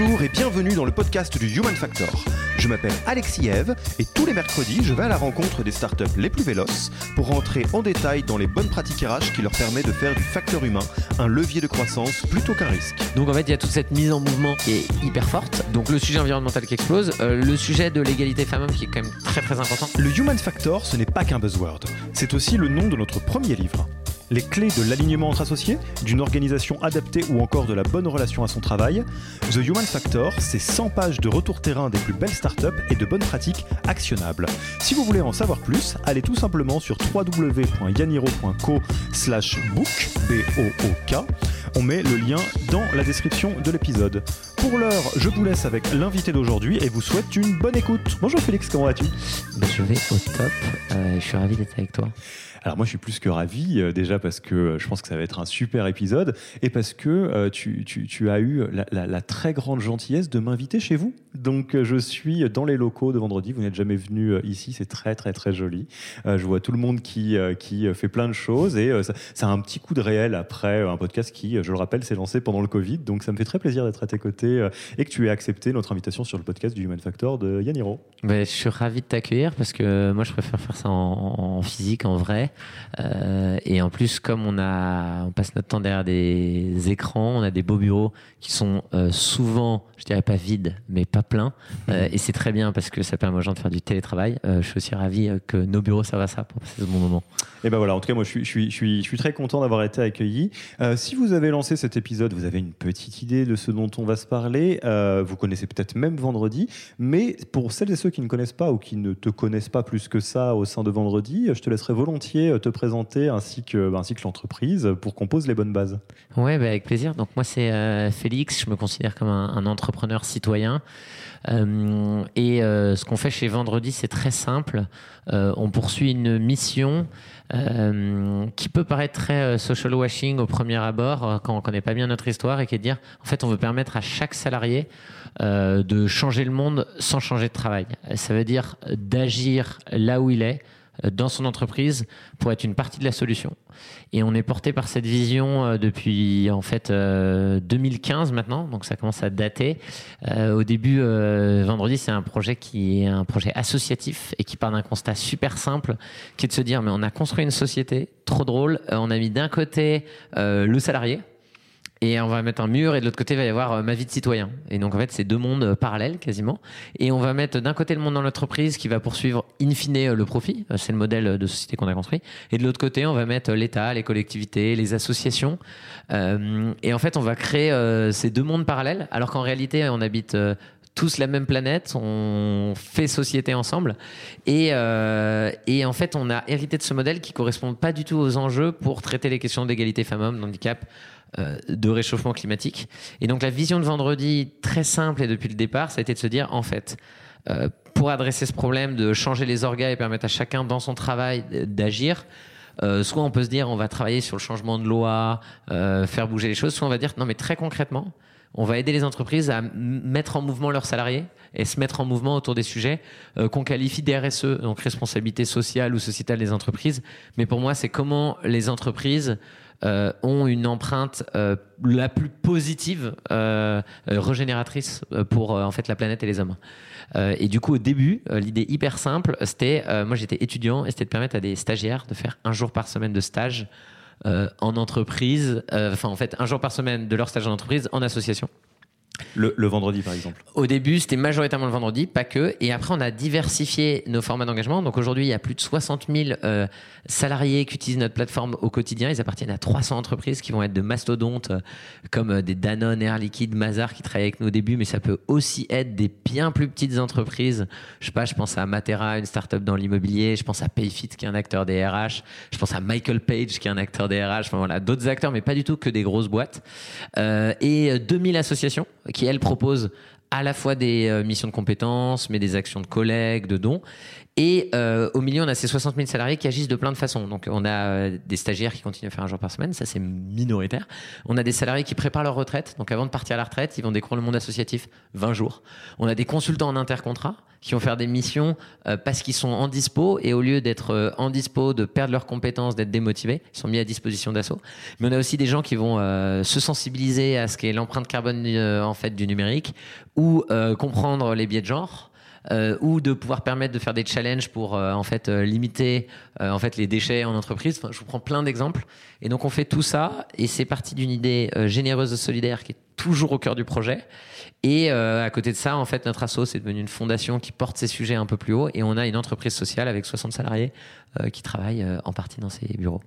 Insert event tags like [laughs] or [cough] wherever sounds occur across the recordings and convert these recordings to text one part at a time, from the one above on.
Bonjour et bienvenue dans le podcast du Human Factor. Je m'appelle Alexis Eve et tous les mercredis, je vais à la rencontre des startups les plus véloces pour rentrer en détail dans les bonnes pratiques RH qui leur permet de faire du facteur humain un levier de croissance plutôt qu'un risque. Donc en fait, il y a toute cette mise en mouvement qui est hyper forte. Donc le sujet environnemental qui explose, euh, le sujet de l'égalité femmes-hommes qui est quand même très très important. Le Human Factor, ce n'est pas qu'un buzzword, c'est aussi le nom de notre premier livre les clés de l'alignement entre associés, d'une organisation adaptée ou encore de la bonne relation à son travail. The Human Factor, c'est 100 pages de retour terrain des plus belles startups et de bonnes pratiques actionnables. Si vous voulez en savoir plus, allez tout simplement sur www.yaniro.co book, B-O-O-K. On met le lien dans la description de l'épisode. Pour l'heure, je vous laisse avec l'invité d'aujourd'hui et vous souhaite une bonne écoute. Bonjour Félix, comment vas-tu? Je vais au top, euh, je suis ravi d'être avec toi. Alors moi je suis plus que ravi euh, déjà parce que euh, je pense que ça va être un super épisode et parce que euh, tu, as eu la, très grande gentillesse de m'inviter chez vous. Donc je suis dans les locaux de vendredi, vous n'êtes jamais venu ici, c'est très très très joli. je vois tout le monde qui, fait plein de choses et ça, a un petit coup de réel après un podcast qui, je le rappelle, s'est lancé pendant le Covid. Donc ça me fait très plaisir d'être à tes côtés et que tu aies accepté notre invitation sur le podcast du Human Factor de Yaniro. Ben, je suis ravi de t'accueillir parce que moi je préfère faire ça en physique, en vrai. Euh, et en plus, comme on, a, on passe notre temps derrière des écrans, on a des beaux bureaux qui sont euh, souvent, je dirais pas vides, mais pas pleins. Euh, et c'est très bien parce que ça permet aux gens de faire du télétravail. je suis aussi ravi que nos bureaux servent à ça pour passer ce bon moment. Et ben voilà, en tout cas, moi, je suis, je suis, je suis, je suis très content d'avoir été accueilli. si vous avez lancé cet épisode, vous avez une petite idée de ce dont on va se parler. vous connaissez peut-être même Vendredi, mais pour celles et ceux qui ne connaissent pas ou qui ne te connaissent pas plus que ça au sein de Vendredi, je te laisserai volontiers te présenter ainsi que, ainsi que l'entreprise pour qu'on pose les bonnes bases. Oui, bah avec plaisir. Donc moi c'est euh, Félix, je me considère comme un, entrepreneur citoyen. Euh, et euh, ce qu'on fait chez Vendredi, c'est très simple. on poursuit une mission qui peut paraître très social washing au premier abord quand on connaît pas bien notre histoire et qui est de dire en fait on veut permettre à chaque salarié de changer le monde sans changer de travail. Ça veut dire d'agir là où il est euh, dans son entreprise pour être une partie de la solution. Et on est porté par cette vision euh, depuis en fait 2015 euh, maintenant, donc ça commence à dater. au début, vendredi, c'est un projet qui est un projet associatif et qui part d'un constat super simple, qui est de se dire mais on a construit une société trop drôle, on a mis d'un côté le salarié et on va mettre un mur et de l'autre côté il va y avoir euh, ma vie de citoyen. Et donc en fait c'est deux mondes euh, parallèles quasiment. Et on va mettre d'un côté le monde dans l'entreprise qui va poursuivre in fine euh, le profit, c'est le modèle de société qu'on a construit. Et de l'autre côté on va mettre l'État, les collectivités, les associations. et en fait on va créer ces deux mondes parallèles alors qu'en réalité on habite tous la même planète, on fait société ensemble. Et, et, en fait, on a hérité de ce modèle qui correspond pas du tout aux enjeux pour traiter les questions d'égalité femmes-hommes, d'handicap, de réchauffement climatique. Et donc la vision de vendredi, très simple et depuis le départ, ça a été de se dire, en fait, euh, pour adresser ce problème de changer les organes et permettre à chacun dans son travail d'agir, euh, soit on peut se dire on va travailler sur le changement de loi, faire bouger les choses, soit on va dire non mais très concrètement, on va aider les entreprises à mettre en mouvement leurs salariés et se mettre en mouvement autour des sujets qu'on qualifie d'RSE, donc responsabilité sociale ou sociétale des entreprises. Mais pour moi, c'est comment les entreprises euh, ont une empreinte euh, la plus positive, euh, régénératrice pour en fait la planète et les hommes. et du coup, au début, l'idée hyper simple, c'était, moi j'étais étudiant, et c'était de permettre à des stagiaires de faire un jour par semaine de stage en entreprise, enfin en fait un jour par semaine de leur stage en entreprise en association. Le, vendredi, par exemple. Au début, c'était majoritairement le vendredi, pas que. Et après, on a diversifié nos formats d'engagement. Donc aujourd'hui, il y a plus de 60 000 euh, salariés qui utilisent notre plateforme au quotidien. Ils appartiennent à 300 entreprises qui vont être de mastodontes euh, comme euh, des Danone, Air Liquide, Mazar qui travaillent avec nous au début, mais ça peut aussi être des bien plus petites entreprises. Je sais pas, je pense à Matera, une startup dans l'immobilier. Je pense à Payfit qui est un acteur des RH. Je pense à Michael Page qui est un acteur des RH. Enfin voilà, d'autres acteurs, mais pas du tout que des grosses boîtes. Et 2000 associations qui elles proposent à la fois des euh, missions de compétences, mais des actions de collègues, de dons. Et euh, au milieu, on a ces 60 000 salariés qui agissent de plein de façons. Donc, on a euh, des stagiaires qui continuent à faire un jour par semaine, ça c'est minoritaire. On a des salariés qui préparent leur retraite. Donc, avant de partir à la retraite, ils vont découvrir le monde associatif 20 jours. On a des consultants en intercontrat qui vont faire des missions euh, parce qu'ils sont en dispo et au lieu d'être euh, en dispo, de perdre leurs compétences, d'être démotivés, ils sont mis à disposition d'assaut. Mais on a aussi des gens qui vont euh, se sensibiliser à ce qu'est l'empreinte carbone en fait du numérique ou comprendre les biais de genre. Ou de pouvoir permettre de faire des challenges pour en fait limiter en fait les déchets en entreprise. Je vous prends plein d'exemples. Et donc on fait tout ça et c'est parti d'une idée généreuse et solidaire qui est toujours au cœur du projet. Et euh, à côté de ça, en fait, notre asso, c'est devenu une fondation qui porte ces sujets un peu plus haut. Et on a une entreprise sociale avec 60 salariés euh, qui travaillent euh, en partie dans ces bureaux.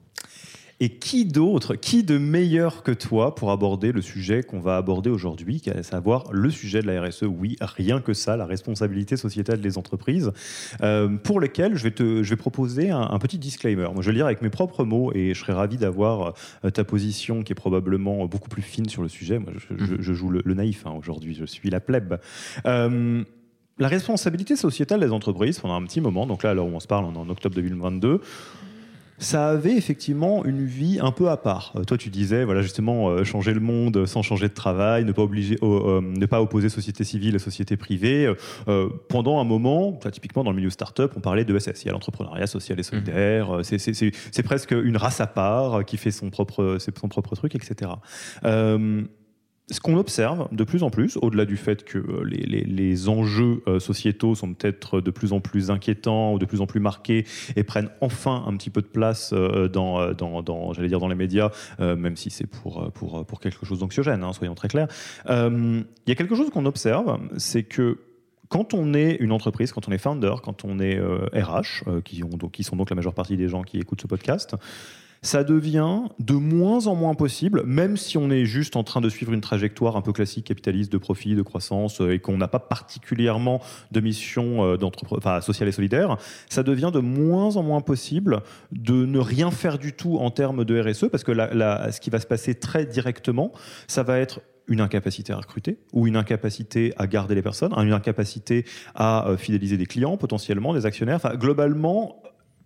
Et qui d'autre, qui de meilleur que toi pour aborder le sujet qu'on va aborder aujourd'hui, à savoir le sujet de la RSE Oui, rien que ça, la responsabilité sociétale des entreprises, euh, pour lequel je vais, te, je vais proposer un, petit disclaimer. Moi, je vais le lire avec mes propres mots et je serais ravi d'avoir euh, ta position qui est probablement beaucoup plus fine sur le sujet. Moi, je, joue le, naïf hein, aujourd'hui, je suis la plèbe. Euh, la responsabilité sociétale des entreprises, pendant un petit moment, donc là, alors on se parle, on est en octobre 2022 ça avait effectivement une vie un peu à part. Euh, toi, tu disais, voilà, justement, euh, changer le monde sans changer de travail, ne pas, obliger, euh, ne pas opposer société civile et société privée. pendant un moment, typiquement dans le milieu startup, on parlait de SSI, l'entrepreneuriat social et solidaire. Mmh. C'est presque une race à part qui fait son propre, son propre truc, etc ce qu'on observe de plus en plus, au-delà du fait que euh, les, enjeux euh, sociétaux sont peut-être de plus en plus inquiétants ou de plus en plus marqués et prennent enfin un petit peu de place euh, dans, j'allais dire dans les médias, même si c'est pour, pour, pour quelque chose d'anxiogène, hein, soyons très clairs. Il y a quelque chose qu'on observe, c'est que quand on est une entreprise, quand on est founder, quand on est RH, qui, ont, donc, qui sont donc la majeure partie des gens qui écoutent ce podcast, ça devient de moins en moins possible, même si on est juste en train de suivre une trajectoire un peu classique capitaliste de profit, de croissance, euh, et qu'on n'a pas particulièrement de mission euh, enfin, sociale et solidaire, ça devient de moins en moins possible de ne rien faire du tout en termes de RSE, parce que ce qui va se passer très directement, ça va être une incapacité à recruter ou une incapacité à garder les personnes, une incapacité à euh, fidéliser des clients potentiellement, des actionnaires. Enfin, globalement,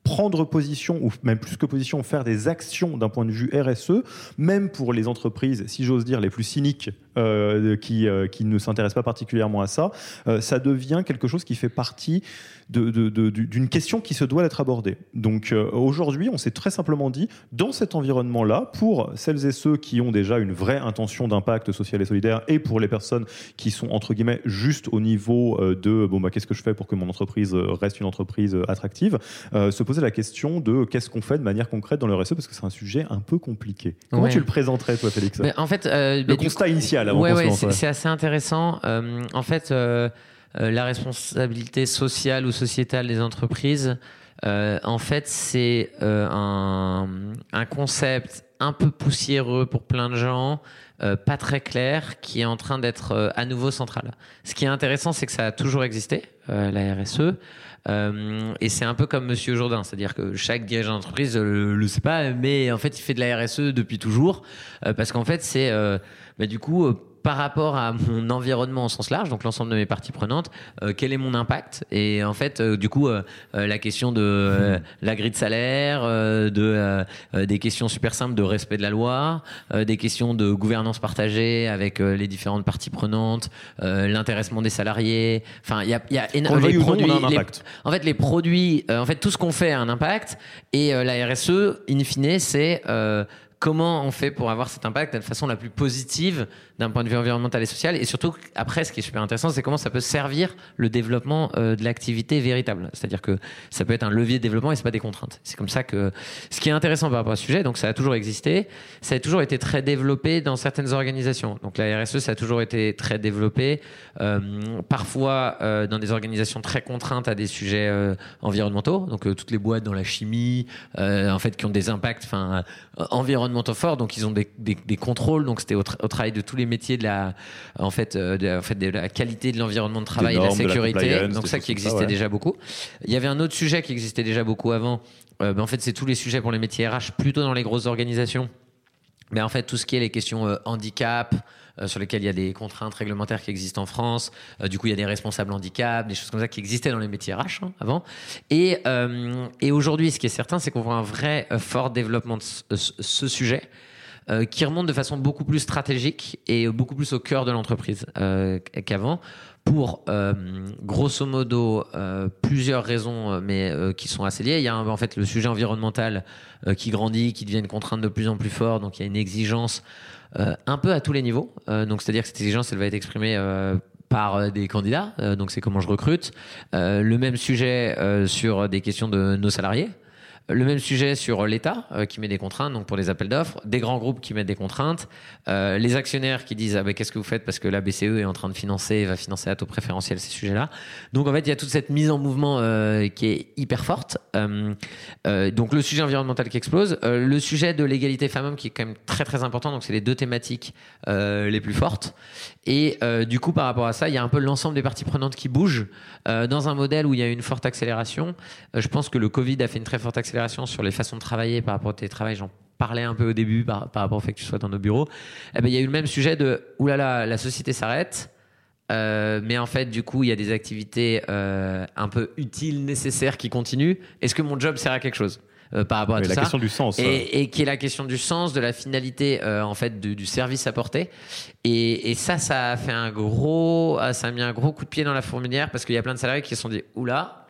prendre position, ou même plus que position, faire des actions d'un point de vue RSE, même pour les entreprises, si j'ose dire, les plus cyniques, euh, qui, euh, qui ne s'intéressent pas particulièrement à ça, euh, ça devient quelque chose qui fait partie d'une de, de, question qui se doit être abordée. Donc aujourd'hui, on s'est très simplement dit, dans cet environnement-là, pour celles et ceux qui ont déjà une vraie intention d'impact social et solidaire, et pour les personnes qui sont, entre guillemets, juste au niveau de, bon, bah, qu'est-ce que je fais pour que mon entreprise reste une entreprise attractive, se poser la question de qu'est-ce qu'on fait de manière concrète dans le RSE, parce que c'est un sujet un peu compliqué. Comment tu le présenterais, toi, Félix? En fait, le constat initial c'est assez intéressant. Euh, en fait, euh, euh, la responsabilité sociale ou sociétale des entreprises, en fait, c'est un, concept un peu poussiéreux pour plein de gens, pas très clair, qui est en train d'être à nouveau central. Ce qui est intéressant, c'est que ça a toujours existé, la RSE. et c'est un peu comme Monsieur Jourdain, c'est-à-dire que chaque dirigeant d'entreprise ne le sait pas, mais en fait, il fait de la RSE depuis toujours, parce qu'en fait, c'est bah, du coup par rapport à mon environnement au sens large, donc l'ensemble de mes parties prenantes, euh, quel est mon impact? Et en fait, euh, du coup, euh, la question de la grille de salaire, de des questions super simples de respect de la loi, des questions de gouvernance partagée avec les différentes parties prenantes, l'intéressement des salariés. Enfin, il y a, y a énormément de produits. en fait, les produits, en fait, tout ce qu'on fait a un impact. Et la RSE, in fine, c'est comment on fait pour avoir cet impact de la façon la plus positive d'un point de vue environnemental et social Et surtout, après, ce qui est super intéressant, c'est comment ça peut servir le développement euh, de l'activité véritable. C'est-à-dire que ça peut être un levier de développement et c'est pas des contraintes. C'est comme ça que ce qui est intéressant par rapport à ce sujet, donc ça a toujours existé, ça a toujours été très développé dans certaines organisations. Donc la RSE, ça a toujours été très développé, euh, parfois euh, dans des organisations très contraintes à des sujets environnementaux. Donc toutes les boîtes dans la chimie, en fait, qui ont des impacts, environnementaux forts, donc ils ont des, contrôles. Donc c'était au, travail de tous les métiers de la, en fait, de, en fait, de la qualité de l'environnement de travail, et de la sécurité. donc ça qui existait ouais. déjà beaucoup. Il y avait un autre sujet qui existait déjà beaucoup avant. Euh, ben en fait, c'est tous les sujets pour les métiers RH, plutôt dans les grosses organisations. Mais en fait, tout ce qui est les questions euh, handicap, euh, sur lesquelles il y a des contraintes réglementaires qui existent en France. Euh, du coup, il y a des responsables handicap, des choses comme ça qui existaient dans les métiers RH hein, avant. Et, euh, et aujourd'hui, ce qui est certain, c'est qu'on voit un vrai fort développement de ce, ce sujet. Euh, qui remonte de façon beaucoup plus stratégique et beaucoup plus au cœur de l'entreprise euh, qu'avant pour euh, grosso modo plusieurs raisons, mais qui sont assez liées. Il y a en fait le sujet environnemental qui grandit, qui devient une contrainte de plus en plus forte, donc il y a une exigence un peu à tous les niveaux. donc c'est-à-dire que cette exigence, elle va être exprimée par des candidats, donc c'est comment je recrute. le même sujet sur des questions de nos salariés. Le même sujet sur l'État euh, qui met des contraintes, donc pour les appels d'offres, des grands groupes qui mettent des contraintes, euh, les actionnaires qui disent ah qu'est-ce que vous faites parce que la BCE est en train de financer, va financer à taux préférentiel ces sujets-là. Donc en fait il y a toute cette mise en mouvement euh, qui est hyper forte. Donc le sujet environnemental qui explose, le sujet de l'égalité femmes-hommes qui est quand même très très important. Donc c'est les deux thématiques les plus fortes. Et du coup par rapport à ça, il y a un peu l'ensemble des parties prenantes qui bougent dans un modèle où il y a une forte accélération. je pense que le Covid a fait une très forte accélération sur les façons de travailler par rapport au télétravail, j'en parlais un peu au début par, par, rapport au fait que tu sois dans nos bureaux, eh ben, il y a eu le même sujet de oulala, la société s'arrête. Euh, mais en fait, du coup, il y a des activités euh, un peu utiles, nécessaires qui continuent. Est-ce que mon job sert à quelque chose euh, par rapport à oui, tout la ça question du sens. et, et, qui est la question du sens, de la finalité, euh, en fait, du, du, service apporté. Et, et, ça, ça a fait un gros, ça a mis un gros coup de pied dans la fourmilière parce qu'il y a plein de salariés qui se sont dit oula,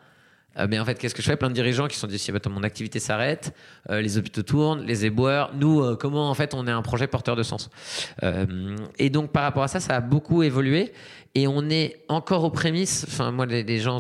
euh, mais en fait, qu'est-ce que je fais? Plein de dirigeants qui sont dit si bah, mon activité s'arrête, euh, les hôpitaux tournent, les éboueurs, nous, euh, comment en fait on est un projet porteur de sens? Et donc par rapport à ça, ça a beaucoup évolué et on est encore aux prémices. Enfin, moi, les, les gens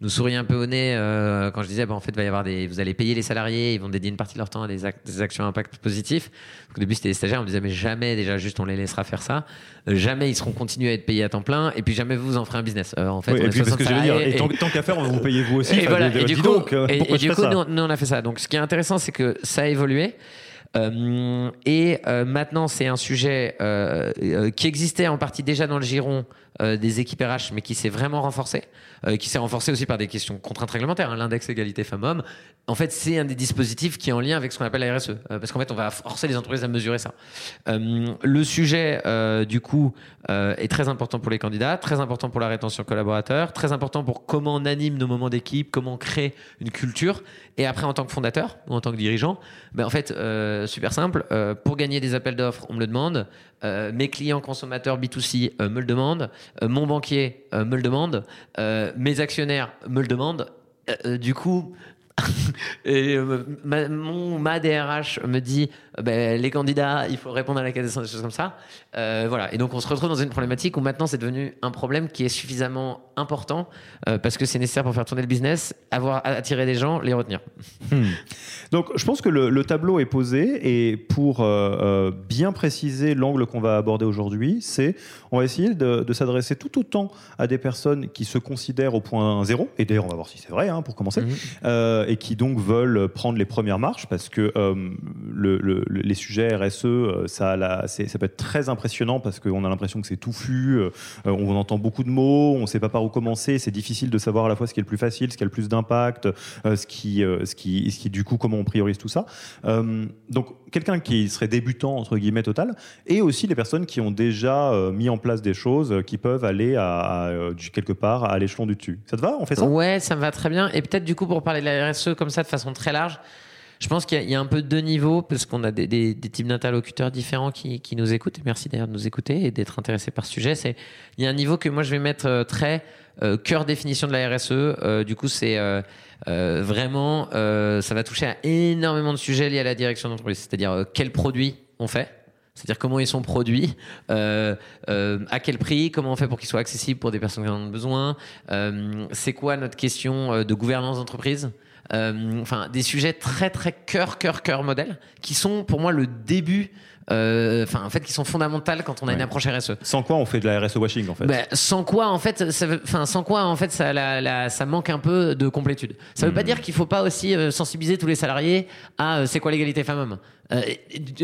nous sourient un peu au nez euh, quand je disais, bah, en fait, va y avoir des, vous allez payer les salariés, ils vont dédier une partie de leur temps à des, ac des actions à impact positif. Donc, au début, c'était les stagiaires, on me disait, mais jamais, déjà, juste, on les laissera faire ça. Euh, jamais ils seront continués à être payés à temps plein, et puis jamais vous en ferez un business. Euh, en fait, oui, on et puis parce que j'allais dire, et tant, tant qu'à faire, on va vous payer vous aussi. Et, voilà, et du coup, donc, et, et du coup nous, nous, on a fait ça. Donc, ce qui est intéressant, c'est que ça a évolué. Euh, et euh, maintenant, c'est un sujet euh, qui existait en partie déjà dans le giron des équipes RH, mais qui s'est vraiment renforcé, qui s'est renforcé aussi par des questions contraintes réglementaires. Hein, L'index égalité femmes-hommes, en fait, c'est un des dispositifs qui est en lien avec ce qu'on appelle la RSE, parce qu'en fait, on va forcer les entreprises à mesurer ça. le sujet, du coup, est très important pour les candidats, très important pour la rétention collaborateur, très important pour comment on anime nos moments d'équipe, comment on crée une culture. Et après, en tant que fondateur ou en tant que dirigeant, ben, en fait, euh, super simple. Euh, pour gagner des appels d'offres, on me le demande. Euh, mes clients consommateurs B2C me le demandent. mon banquier me le demande. Mes actionnaires me le demandent. du coup, et ma, mon, ma DRH me dit ben, les candidats, il faut répondre à la question, des choses comme ça. Euh, voilà. Et donc on se retrouve dans une problématique où maintenant c'est devenu un problème qui est suffisamment important euh, parce que c'est nécessaire pour faire tourner le business, avoir attirer des gens, les retenir. Hmm. Donc je pense que le, le, tableau est posé et pour euh, bien préciser l'angle qu'on va aborder aujourd'hui, c'est on va essayer de, de s'adresser tout autant à des personnes qui se considèrent au point zéro et d'ailleurs on va voir si c'est vrai hein, pour commencer. Hmm. Et qui donc veulent prendre les premières marches parce que le, les sujets RSE, ça, la, ça peut être très impressionnant parce qu'on a l'impression que c'est touffu, euh, on entend beaucoup de mots, on ne sait pas par où commencer, c'est difficile de savoir à la fois ce qui est le plus facile, ce qui a le plus d'impact, euh, ce, qui, euh, du coup, comment on priorise tout ça. donc, quelqu'un qui serait débutant, entre guillemets, total, et aussi les personnes qui ont déjà mis en place des choses qui peuvent aller quelque part à l'échelon du dessus. Ça te va? On fait ça? Ouais, ça me va très bien. Et peut-être, du coup, pour parler de la RSE comme ça de façon très large, Je pense qu'il y, a un peu deux niveaux parce qu'on a des, types d'interlocuteurs différents qui, nous écoutent. Merci d'ailleurs de nous écouter et d'être intéressés par ce sujet. C'est il y a un niveau que moi je vais mettre euh, très euh, cœur définition de la RSE. Euh, du coup, c'est vraiment ça va toucher à énormément de sujets liés à la direction d'entreprise. C'est-à-dire quels produits on fait c'est-à-dire comment ils sont produits, à quel prix, comment on fait pour qu'ils soient accessibles pour des personnes qui en ont besoin, c'est quoi notre question de gouvernance d'entreprise, enfin des sujets très très cœur cœur cœur modèle qui sont pour moi le début euh, enfin en fait qui sont fondamentales quand on a Ouais. une approche RSE. Sans quoi on fait de la RSE washing en fait. Ben, sans quoi en fait, enfin sans quoi en fait ça, la- la- ça manque un peu de complétude. Ça veut pas dire qu'il faut pas aussi euh, sensibiliser tous les salariés à euh, c'est quoi l'égalité femmes-hommes. Euh,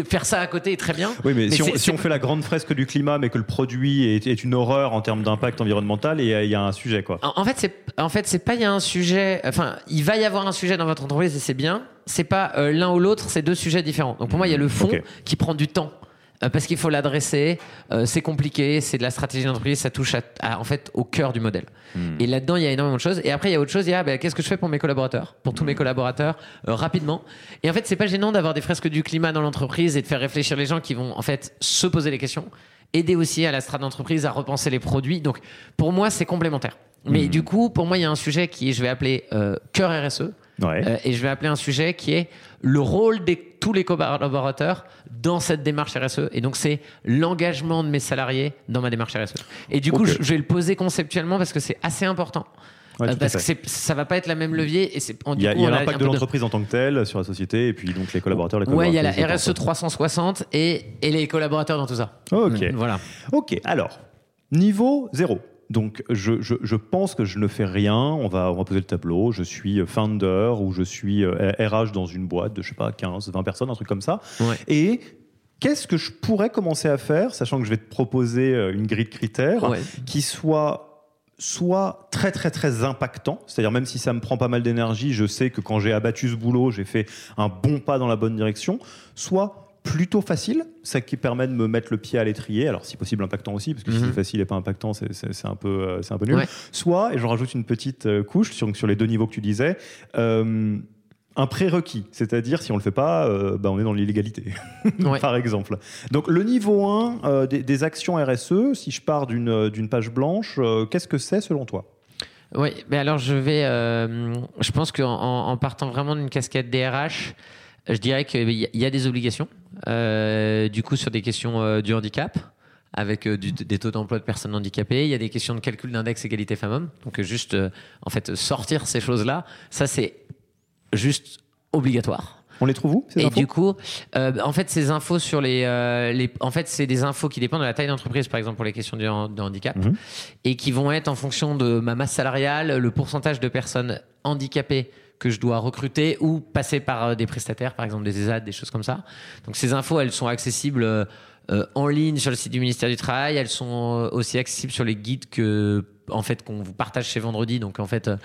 faire ça à côté est très bien. Oui, mais, si, on, si on fait la grande fresque du climat, mais que le produit est, est une horreur en termes d'impact environnemental, et il y a un sujet quoi. En en fait, c'est en fait c'est pas il y a un sujet. Enfin, il va y avoir un sujet dans votre entreprise et c'est bien. C'est pas euh, l'un ou l'autre, c'est deux sujets différents. Donc pour moi, il y a le fond qui prend du temps. euh, parce qu'il faut l'adresser, euh, c'est compliqué, c'est de la stratégie d'entreprise, ça touche à, à- en fait au cœur du modèle. Et là-dedans, il y a énormément de choses. Et après, il y a autre chose. Il y a ben, qu'est-ce que je fais pour mes collaborateurs, pour tous mes collaborateurs, euh, rapidement. Et en fait, c'est pas gênant d'avoir des fresques du climat dans l'entreprise et de faire réfléchir les gens qui vont en fait se poser les questions. Aider aussi à la strate d'entreprise à repenser les produits. Donc, pour moi, c'est complémentaire. Mais du coup, pour moi, il y a un sujet qui je vais appeler cœur RSE. Ouais. Euh, et je vais appeler un sujet qui est le rôle de tous les collaborateurs dans cette démarche RSE. Et donc, c'est l'engagement de mes salariés dans ma démarche RSE. Et du coup, je, je vais le poser conceptuellement parce que c'est assez important. Ouais, Euh, parce que ça va pas être la même levier. Et c'est, Il y a, l'impact de l'entreprise en tant que telle sur la société, et puis donc les collaborateurs, les Ouais, il y a la RSE 360 et, et les collaborateurs dans tout ça. Ok. Voilà. Ok, alors, niveau zéro. Donc, je, je, je pense que je ne fais rien. On va, on va poser le tableau. Je suis founder ou je suis euh, RH dans une boîte de, je sais pas, 15, 20 personnes, un truc comme ça. Ouais. Et qu'est-ce que je pourrais commencer à faire, sachant que je vais te proposer euh, une grille de critères Ouais. qui soit soit très très très impactant, c'est-à-dire même si ça me prend pas mal d'énergie, je sais que quand j'ai abattu ce boulot, j'ai fait un bon pas dans la bonne direction, soit plutôt facile, ça qui permet de me mettre le pied à l'étrier, alors si possible impactant aussi, parce que si Mhm. c'est facile et pas impactant, c'est- un, peu, euh, un peu nul. Ouais. Soit, et je rajoute une petite euh, couche sur, sur les deux niveaux que tu disais, euh, un prérequis, c'est-à-dire si on le fait pas, euh, bah, on est dans l'illégalité, [laughs] Ouais. par exemple. Donc le niveau 1 euh, des, des actions RSE, si je pars d'une page blanche, qu'est-ce que c'est selon toi? Oui, mais alors je vais. je pense qu'en en, en partant vraiment d'une casquette DRH, je dirais qu'il y, a- des obligations. euh, du coup, sur des questions euh, du handicap, avec euh, du- des taux d'emploi de personnes handicapées, il y a des questions de calcul d'index égalité femmes-hommes. Donc, juste, en fait, sortir ces choses-là, ça c'est juste obligatoire. On les trouve où ces Et infos? du coup, euh, en fait, ces infos sur les, euh, les en fait, c'est des infos qui dépendent de la taille d'entreprise, par exemple pour les questions de handicap, Mhm. et qui vont être en fonction de ma masse salariale, le pourcentage de personnes handicapées que je dois recruter ou passer par euh, des prestataires, par exemple des ESAD, des choses comme ça. Donc ces infos, elles sont accessibles euh, euh, en ligne sur le site du ministère du Travail. Elles sont aussi accessibles sur les guides que en fait qu'on vous partage chez Vendredi. Donc en fait, euh,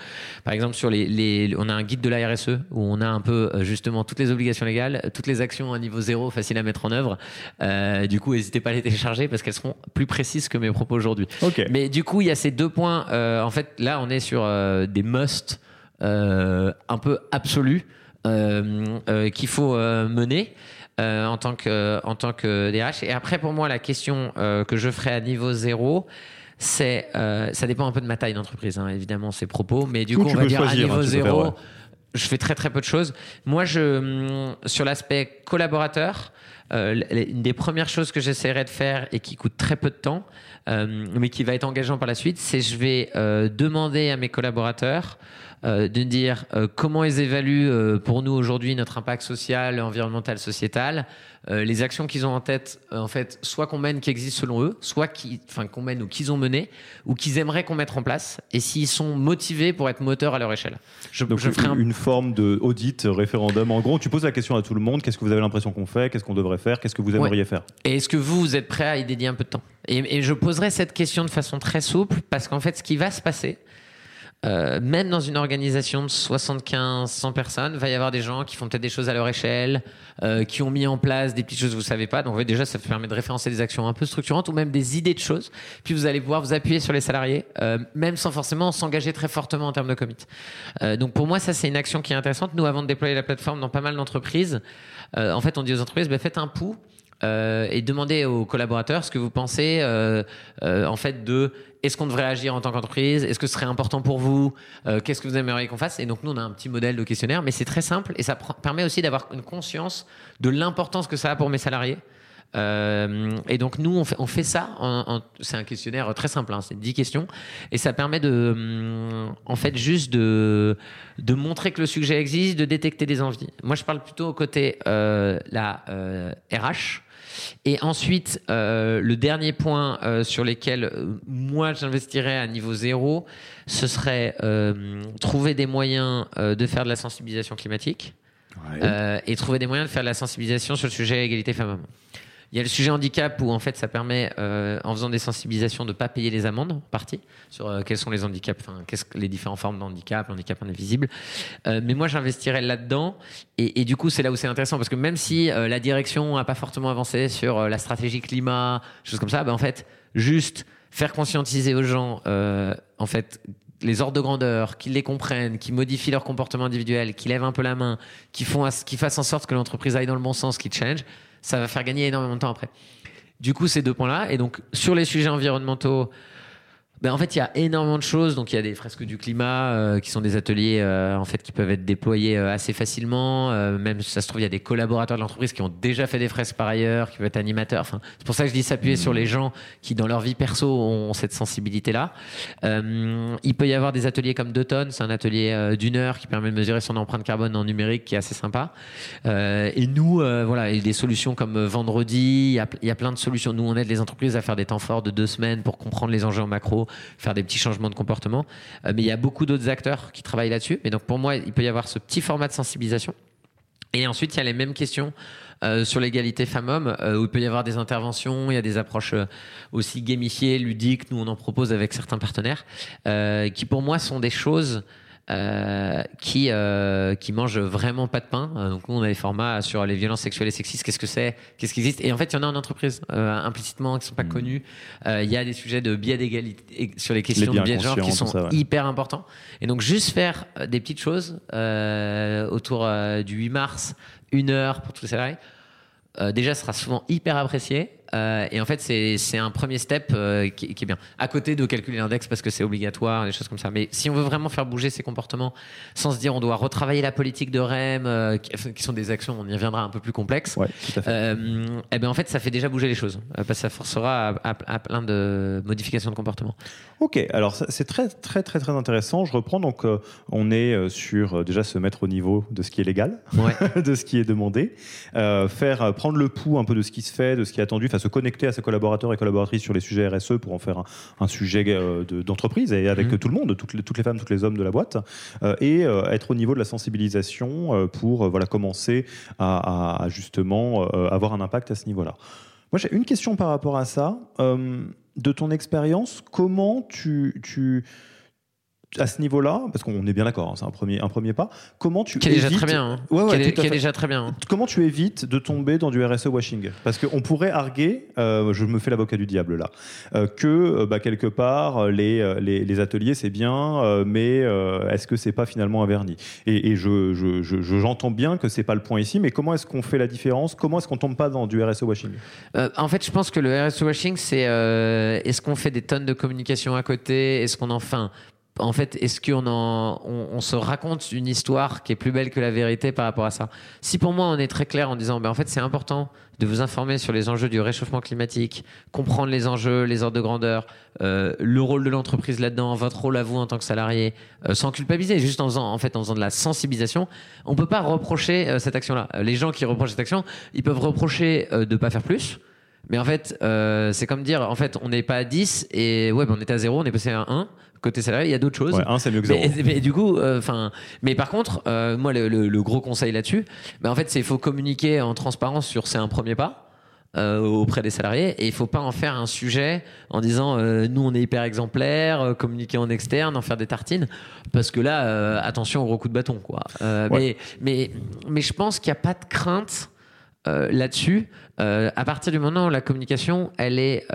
par exemple sur les, les- on a un guide de la RSE où on a un peu euh, justement toutes les obligations légales, toutes les actions à niveau zéro, faciles à mettre en œuvre. Euh, du coup, n'hésitez pas à les télécharger parce qu'elles seront plus précises que mes propos aujourd'hui. Mais du coup, il y a ces deux points. en fait, là, on est sur des must un peu absolus euh, euh, qu'il faut euh, mener. euh, en tant que en tant que DRH et après pour moi la question euh, que je ferai à niveau zéro c'est euh, ça dépend un peu de ma taille d'entreprise hein, évidemment ces propos mais du Ou coup on va dire choisir, à niveau hein, zéro faire, ouais. je fais très très peu de choses. Moi, je, sur l'aspect collaborateur, euh, une des premières choses que j'essaierai de faire et qui coûte très peu de temps, euh, mais qui va être engageant par la suite, c'est je vais euh, demander à mes collaborateurs de dire euh, comment ils évaluent pour nous aujourd'hui notre impact social, environnemental, sociétal, les actions qu'ils ont en tête, en fait, soit qu'on mène qui existent selon eux, soit qui, enfin qu'on mène ou qu'ils ont mené, ou qu'ils aimeraient qu'on mette en place, et s'ils sont motivés pour être moteurs à leur échelle. Je, Donc je ferai un une forme de audit, référendum. En gros, tu poses la question à tout le monde qu'est-ce que vous avez l'impression qu'on fait Qu'est-ce qu'on devrait faire Qu'est-ce que vous aimeriez faire? Et est-ce que vous, vous êtes prêt à y dédier un peu de temps? Et, et je poserai cette question de façon très souple parce qu'en fait, ce qui va se passer, euh, même dans une organisation de 75, 100 personnes, va y avoir des gens qui font peut-être des choses à leur échelle, euh, qui ont mis en place des petites choses que vous savez pas. Donc déjà, ça permet de référencer des actions un peu structurantes ou même des idées de choses. Puis vous allez pouvoir vous appuyer sur les salariés, euh, même sans forcément s'engager très fortement en termes de commit. donc pour moi, ça c'est une action qui est intéressante. Nous, avant de déployer la plateforme dans pas mal d'entreprises, en fait, on dit aux entreprises, bah, faites un pouls. et demandez aux collaborateurs ce que vous pensez en fait de est-ce qu'on devrait agir en tant qu'entreprise Est-ce que ce serait important pour vous euh, Qu'est-ce que vous aimeriez qu'on fasse Et donc, nous, on a un petit modèle de questionnaire, mais c'est très simple et ça permet aussi d'avoir une conscience de l'importance que ça a pour mes salariés. Euh, et donc, nous, on fait, on fait ça. c'est un questionnaire très simple, hein, c'est 10 questions. Et ça permet de, hum, en fait, juste de, de montrer que le sujet existe, de détecter des envies. Moi, je parle plutôt au côté euh, la RH. Et ensuite, euh, le dernier point euh, sur lequel euh, moi j'investirais à niveau zéro, ce serait trouver des moyens de faire de la sensibilisation climatique et trouver des moyens de faire de la sensibilisation sur le sujet égalité femmes-hommes. Il y a le sujet handicap où en fait ça permet, euh, en faisant des sensibilisations, de ne pas payer les amendes en partie sur euh, quels sont les handicaps, enfin qu'est-ce que les différentes formes de handicap, handicap invisible. Euh, mais moi j'investirais là-dedans et, et, du coup c'est là où c'est intéressant parce que même si la direction n'a pas fortement avancé sur la stratégie climat, choses comme ça, ben, en fait juste faire conscientiser aux gens en fait les ordres de grandeur, qu'ils les comprennent, qu'ils modifient leur comportement individuel, qu'ils lèvent un peu la main, qu'ils fassent en sorte que l'entreprise aille dans le bon sens, qu'ils change, ça va faire gagner énormément de temps après. Du coup, ces deux points-là. Et donc, sur les sujets environnementaux, ben, en fait, il y a énormément de choses. Donc, il y a des fresques du climat euh, qui sont des ateliers euh, en fait qui peuvent être déployés euh, assez facilement. même si ça se trouve, il y a des collaborateurs de l'entreprise qui ont déjà fait des fresques par ailleurs, qui peuvent être animateurs. Enfin, c'est pour ça que je dis s'appuyer sur les gens qui, dans leur vie perso, ont cette sensibilité-là. il peut y avoir des ateliers comme deux tonnes. C'est un atelier d'une heure qui permet de mesurer son empreinte carbone en numérique, qui est assez sympa. et nous, voilà, il y a des solutions comme vendredi. Il y, a, il y a plein de solutions. Nous, on aide les entreprises à faire des temps forts de deux semaines pour comprendre les enjeux en macro faire des petits changements de comportement. Euh, mais il y a beaucoup d'autres acteurs qui travaillent là-dessus. Mais donc pour moi, il peut y avoir ce petit format de sensibilisation. Et ensuite, il y a les mêmes questions euh, sur l'égalité femmes-hommes, euh, où il peut y avoir des interventions, il y a des approches aussi gamifiées, ludiques, nous on en propose avec certains partenaires, qui pour moi sont des choses euh, qui euh, qui mangent vraiment pas de pain. Euh, donc nous, on a des formats sur les violences sexuelles et sexistes. Qu'est-ce que c'est? Qu'est-ce qui existe? Et en fait, il y en a en entreprise implicitement qui sont pas mmh. connus. Il y a des sujets de biais d'égalité sur les questions de biais de genre qui sont hyper importants. Et donc juste faire des petites choses autour du 8 mars, une heure pour tous les salariés. déjà, sera souvent hyper apprécié. Euh, et en fait, c'est un premier step euh, qui, est bien. À côté de calculer l'index parce que c'est obligatoire, des choses comme ça. Mais si on veut vraiment faire bouger ces comportements sans se dire on doit retravailler la politique de REM, euh, qui, sont des actions, on y reviendra un peu plus complexes, ouais, et ben en fait, ça fait déjà bouger les choses. parce que ça forcera à, plein de modifications de comportement. Ok, alors c'est très, très, très, très intéressant. Je reprends. Donc, on est sur déjà se mettre au niveau de ce qui est légal, [laughs] de ce qui est demandé, faire prendre le pouls un peu de ce qui se fait, de ce qui est attendu se connecter à ses collaborateurs et collaboratrices sur les sujets RSE pour en faire un, sujet euh, d'entreprise et avec mmh. tout le monde, toutes les, toutes les femmes, tous les hommes de la boîte, euh, et euh, être au niveau de la sensibilisation pour voilà, commencer à, justement avoir un impact à ce niveau-là. Moi, j'ai une question par rapport à ça. de ton expérience, comment tu, tu à ce niveau-là, parce qu'on est bien d'accord, hein, c'est un premier, un premier pas, comment tu qui est déjà très bien, hein. qui, est, déjà très bien. Hein. Comment tu évites de tomber dans du RSE washing? Parce qu'on pourrait arguer, euh, je me fais l'avocat du diable là, euh, que euh, bah, quelque part les, les, les ateliers c'est bien, mais est-ce que c'est pas finalement un vernis? Et, et je, je, je, j'entends bien que c'est pas le point ici, mais comment est-ce qu'on fait la différence? Comment est-ce qu'on tombe pas dans du RSE washing? En fait, je pense que le RSE washing, c'est est-ce qu'on fait des tonnes de communication à côté? Est-ce qu'on en fait en fait, est-ce qu'on on, se raconte une histoire qui est plus belle que la vérité par rapport à ça? Si pour moi on est très clair en disant, ben en fait c'est important de vous informer sur les enjeux du réchauffement climatique, comprendre les enjeux, les ordres de grandeur, euh, le rôle de l'entreprise là-dedans, votre rôle à vous en tant que salarié, euh, sans culpabiliser, juste en faisant en fait en faisant de la sensibilisation, on peut pas reprocher euh, cette action-là. Les gens qui reprochent cette action, ils peuvent reprocher de pas faire plus. Mais en fait, c'est comme dire, en fait, on n'est pas à 10 et ouais, ben on était à 0, on est passé à 1 côté salarié, il y a d'autres choses. Ouais, un, c'est mieux que zéro. Mais, du coup, euh, enfin, mais par contre, euh, moi, le, gros conseil là-dessus, bah, en fait, c'est faut communiquer en transparence sur c'est un premier pas. euh, auprès des salariés et il faut pas en faire un sujet en disant euh, nous on est hyper exemplaires, euh, communiquer en externe, en faire des tartines parce que là attention au gros coup de bâton quoi. Ouais. mais, mais mais je pense qu'il n'y a pas de crainte là-dessus. À partir du moment où la communication elle est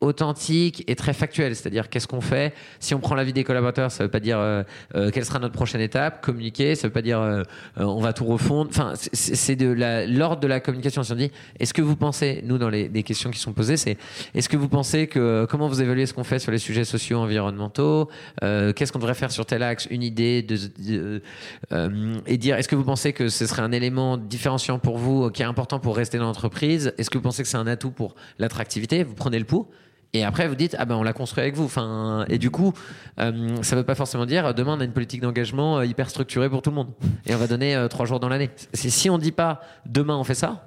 authentique et très factuelle, c'est-à-dire qu'est-ce qu'on fait? Si on prend l'avis des collaborateurs, ça veut pas dire euh, euh, quelle sera notre prochaine étape, communiquer, ça veut pas dire euh, on va tout refondre. Enfin, c'est de l'ordre de la communication. Si on dit, est-ce que vous pensez, nous dans les, questions qui sont posées, c'est est-ce que vous pensez que comment vous évaluez ce qu'on fait sur les sujets sociaux, environnementaux, qu'est-ce qu'on devrait faire sur tel axe, une idée de, et dire est-ce que vous pensez que ce serait un élément différenciant pour vous qui est important pour rester dans l'entreprise? Est-ce que vous pensez que c'est un atout pour l'attractivité? Vous prenez le pouls. Et après, vous dites, ah ben on l'a construit avec vous. Enfin, et du coup, euh, ça ne veut pas forcément dire, demain on a une politique d'engagement euh, hyper structurée pour tout le monde. Et on va donner euh, trois jours dans l'année. Si on dit pas, demain on fait ça,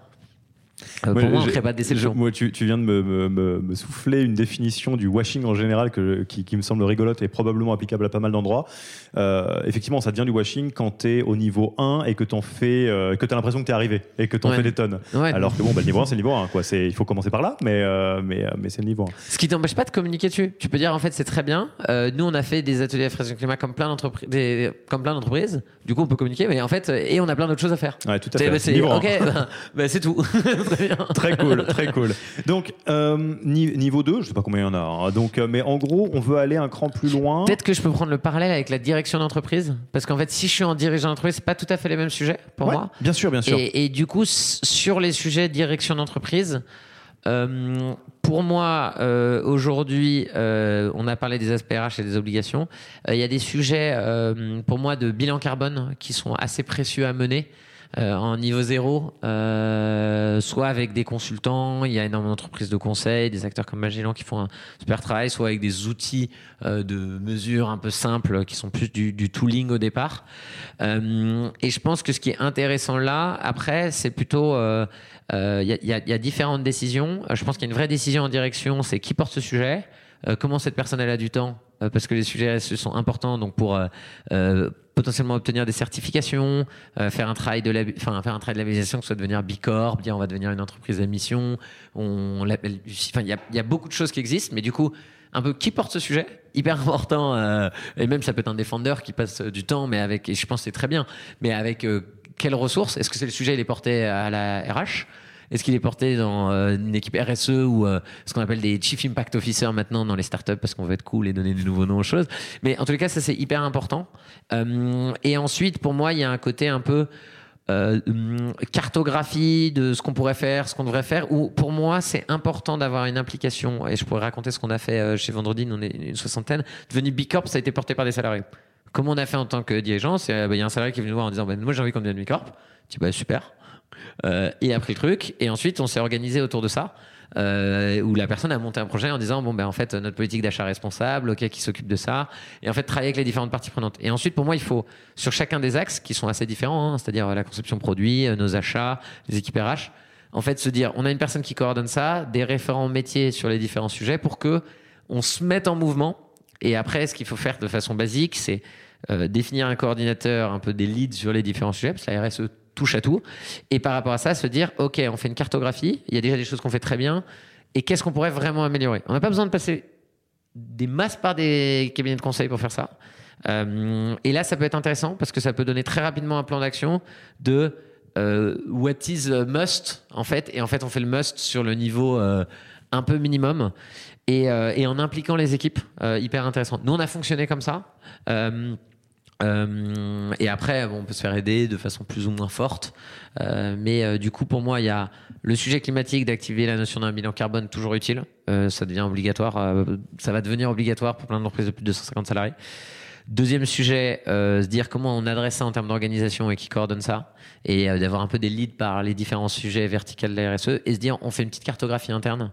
euh, pour moi on ne crée pas de déception. moi, tu, tu viens de me, me- me- me souffler une définition du washing en général que, qui, qui me semble rigolote et probablement applicable à pas mal d'endroits. Euh, effectivement, ça devient du washing quand tu es au niveau 1 et que tu fais, euh, que as l'impression que tu es arrivé et que tu en Ouais. fais des tonnes. Ouais. Alors que bon, bah, le niveau 1, c'est le niveau 1. Quoi. C'est- Il faut commencer par là, mais, euh, mais, mais c'est le niveau 1. Ce qui t'empêche pas de communiquer dessus. Tu peux dire en fait c'est très bien. Nous on a fait des ateliers à Fresno Climat comme plein d'entreprises. Du coup on peut communiquer, mais en fait et on a plein d'autres choses à faire. Ouais, tout à fait. bah, c'est c'est- niveau 1. ok, [laughs] bah, bah, c'est tout. [laughs] très bien. Très cool, très cool. Donc, ni- niveau 2, je sais pas combien il y en a. hein. Donc, mais en gros, on veut aller un cran plus loin. Peut-être que je peux prendre le parallèle avec la direction d'entreprise, parce qu'en fait si je suis en dirigeant d'entreprise, c'est pas tout à fait les mêmes sujets pour Ouais, moi. Bien sûr, bien sûr. Et, et du coup, sur les sujets direction d'entreprise, euh, pour moi, euh, aujourd'hui, euh, on a parlé des aspects RH et des obligations. Il y a des sujets, pour moi, de bilan carbone qui sont assez précieux à mener. Euh, en niveau zéro, euh, soit avec des consultants, il y a énormément d'entreprises de conseil, des acteurs comme Magellan qui font un super travail, soit avec des outils euh, de mesure un peu simples qui sont plus du, du tooling au départ. Euh, et je pense que ce qui est intéressant là, après, c'est plutôt euh, euh, il y, a, il y il y a différentes décisions. Euh, Je pense qu'il y a une vraie décision en direction, c'est qui porte ce sujet, euh, comment cette personne elle a du temps, euh, parce que les sujets sont importants, donc pour euh, euh, potentiellement obtenir des certifications, euh, faire un travail de enfin faire un de labellisation, que ce soit devenir Bicorp, dire on va devenir une entreprise à mission, on enfin il y a, beaucoup de choses qui existent, mais du coup un peu qui porte ce sujet, hyper important, euh, et même ça peut être un défendeur qui passe euh, du temps, mais avec, et je pense c'est très bien, mais avec quelles ressources? Est-ce que c'est le sujet, il est porté à la RH Est-ce qu'il est porté dans euh, une équipe RSE ou euh, ce qu'on appelle des Chief Impact Officers maintenant dans les startups parce qu'on veut être cool et donner des nouveaux noms aux choses Mais en tous les cas, ça c'est hyper important. Euh, et ensuite, pour moi, il y a un côté un peu hum, cartographie de ce qu'on pourrait faire, ce qu'on devrait faire, où pour moi c'est important d'avoir une implication, et je pourrais raconter ce qu'on a fait chez Vendredi, on est une soixantaine, devenu Bicorp, ça a été porté par des salariés. Comment on a fait en tant que dirigeant C'est, bah, Il y a un salarié qui est venu nous voir en disant bah, Moi j'ai envie qu'on devienne Bicorp. Je dis bah, Super. Euh, et a pris le truc, et ensuite on s'est organisé autour de ça. euh, où la personne a monté un projet en disant bon ben en fait notre politique d'achat responsable ok qui s'occupe de ça et en fait travailler avec les différentes parties prenantes et ensuite pour moi il faut sur chacun des axes qui sont assez différents hein, c'est-à-dire la conception produit euh, nos achats les équipes RH en fait se dire on a une personne qui coordonne ça des référents métiers sur les différents sujets pour que on se mette en mouvement et après ce qu'il faut faire de façon basique c'est euh, définir un coordinateur un peu des leads sur les différents sujets parce que la RSE touche à tout. Et par rapport à ça se dire ok on fait une cartographie il y a déjà des choses qu'on fait très bien et qu'est-ce qu'on pourrait vraiment améliorer? On n'a pas besoin de passer des masses par des cabinets de conseil pour faire ça. Euh, et là ça peut être intéressant parce que ça peut donner très rapidement un plan d'action de euh, what is must en fait. Et en fait on fait le must sur le niveau euh, un peu minimum. Et, en impliquant les équipes hyper intéressant nous on a fonctionné comme ça Euh, et après, bon, on peut se faire aider de façon plus ou moins forte. Euh, mais euh, du coup, pour moi, il y a le sujet climatique d'activer la notion d'un bilan carbone toujours utile. Ça devient obligatoire. ça va devenir obligatoire pour plein d'entreprises de plus de 250 salariés. Deuxième sujet, se dire comment on adresse ça en termes d'organisation et qui coordonne ça. Et d'avoir un peu des leads par les différents sujets verticaux de la RSE. Et se dire, on fait une petite cartographie interne.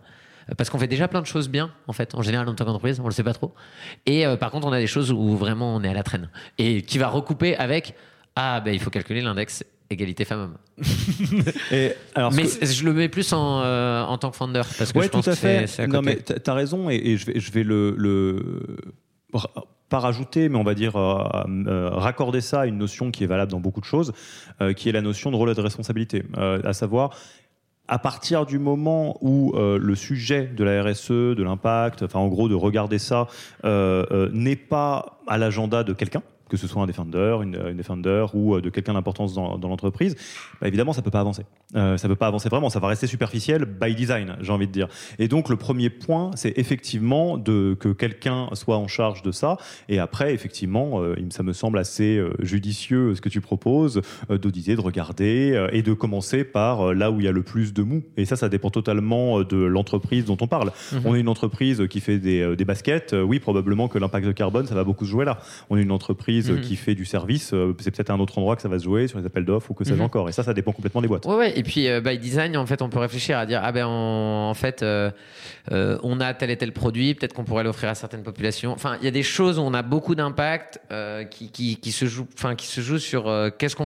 Parce qu'on fait déjà plein de choses bien, en fait, en général, en tant qu'entreprise, on le sait pas trop. Et euh, par contre, on a des choses où vraiment on est à la traîne. Et qui va recouper avec Ah, ben il faut calculer l'index égalité femmes-hommes. [laughs] Mais que- je le mets plus en, euh, en tant que founder. Parce que Ouais, je pense tout à que fait. c'est à non, mais t'as raison, et, et je vais, je vais le, le pas rajouter, mais on va dire euh, euh, raccorder ça à une notion qui est valable dans beaucoup de choses, euh, qui est la notion de rôle et de responsabilité, à savoir à partir du moment où euh, le sujet de la RSE, de l'impact, enfin en gros de regarder ça, euh, euh, n'est pas à l'agenda de quelqu'un, que ce soit un Defender, une, une Defender ou euh, de quelqu'un d'importance dans, dans l'entreprise, bah, évidemment, ça peut pas avancer. Euh, ça peut pas avancer vraiment, ça va rester superficiel by design, j'ai envie de dire. Et donc, le premier point, c'est effectivement de, que quelqu'un soit en charge de ça. Et après, effectivement, euh, ça me semble assez euh, judicieux ce que tu proposes, euh, d'auditer, de regarder et de commencer par là où il y a le plus de mou. Et ça, ça dépend totalement de l'entreprise dont on parle. Mhm. On est une entreprise qui fait des, des baskets, oui, probablement que l'impact de carbone, ça va beaucoup se jouer là. On est une entreprise Mhm. qui fait du service, euh, c'est peut-être un autre endroit que ça va se jouer, sur les appels d'offres ou que sais-je Mhm. encore. Et ça, ça dépend complètement des boîtes. Ouais, ouais. Et puis, euh, by design, en fait, on peut réfléchir à dire, ah ben, on- en fait, euh, euh, on a tel et tel produit, peut-être qu'on pourrait l'offrir à certaines populations. Enfin, il y a des choses où on a beaucoup d'impact qui, qui, qui se jouent, enfin, qui se jouent sur qu'est-ce qu'on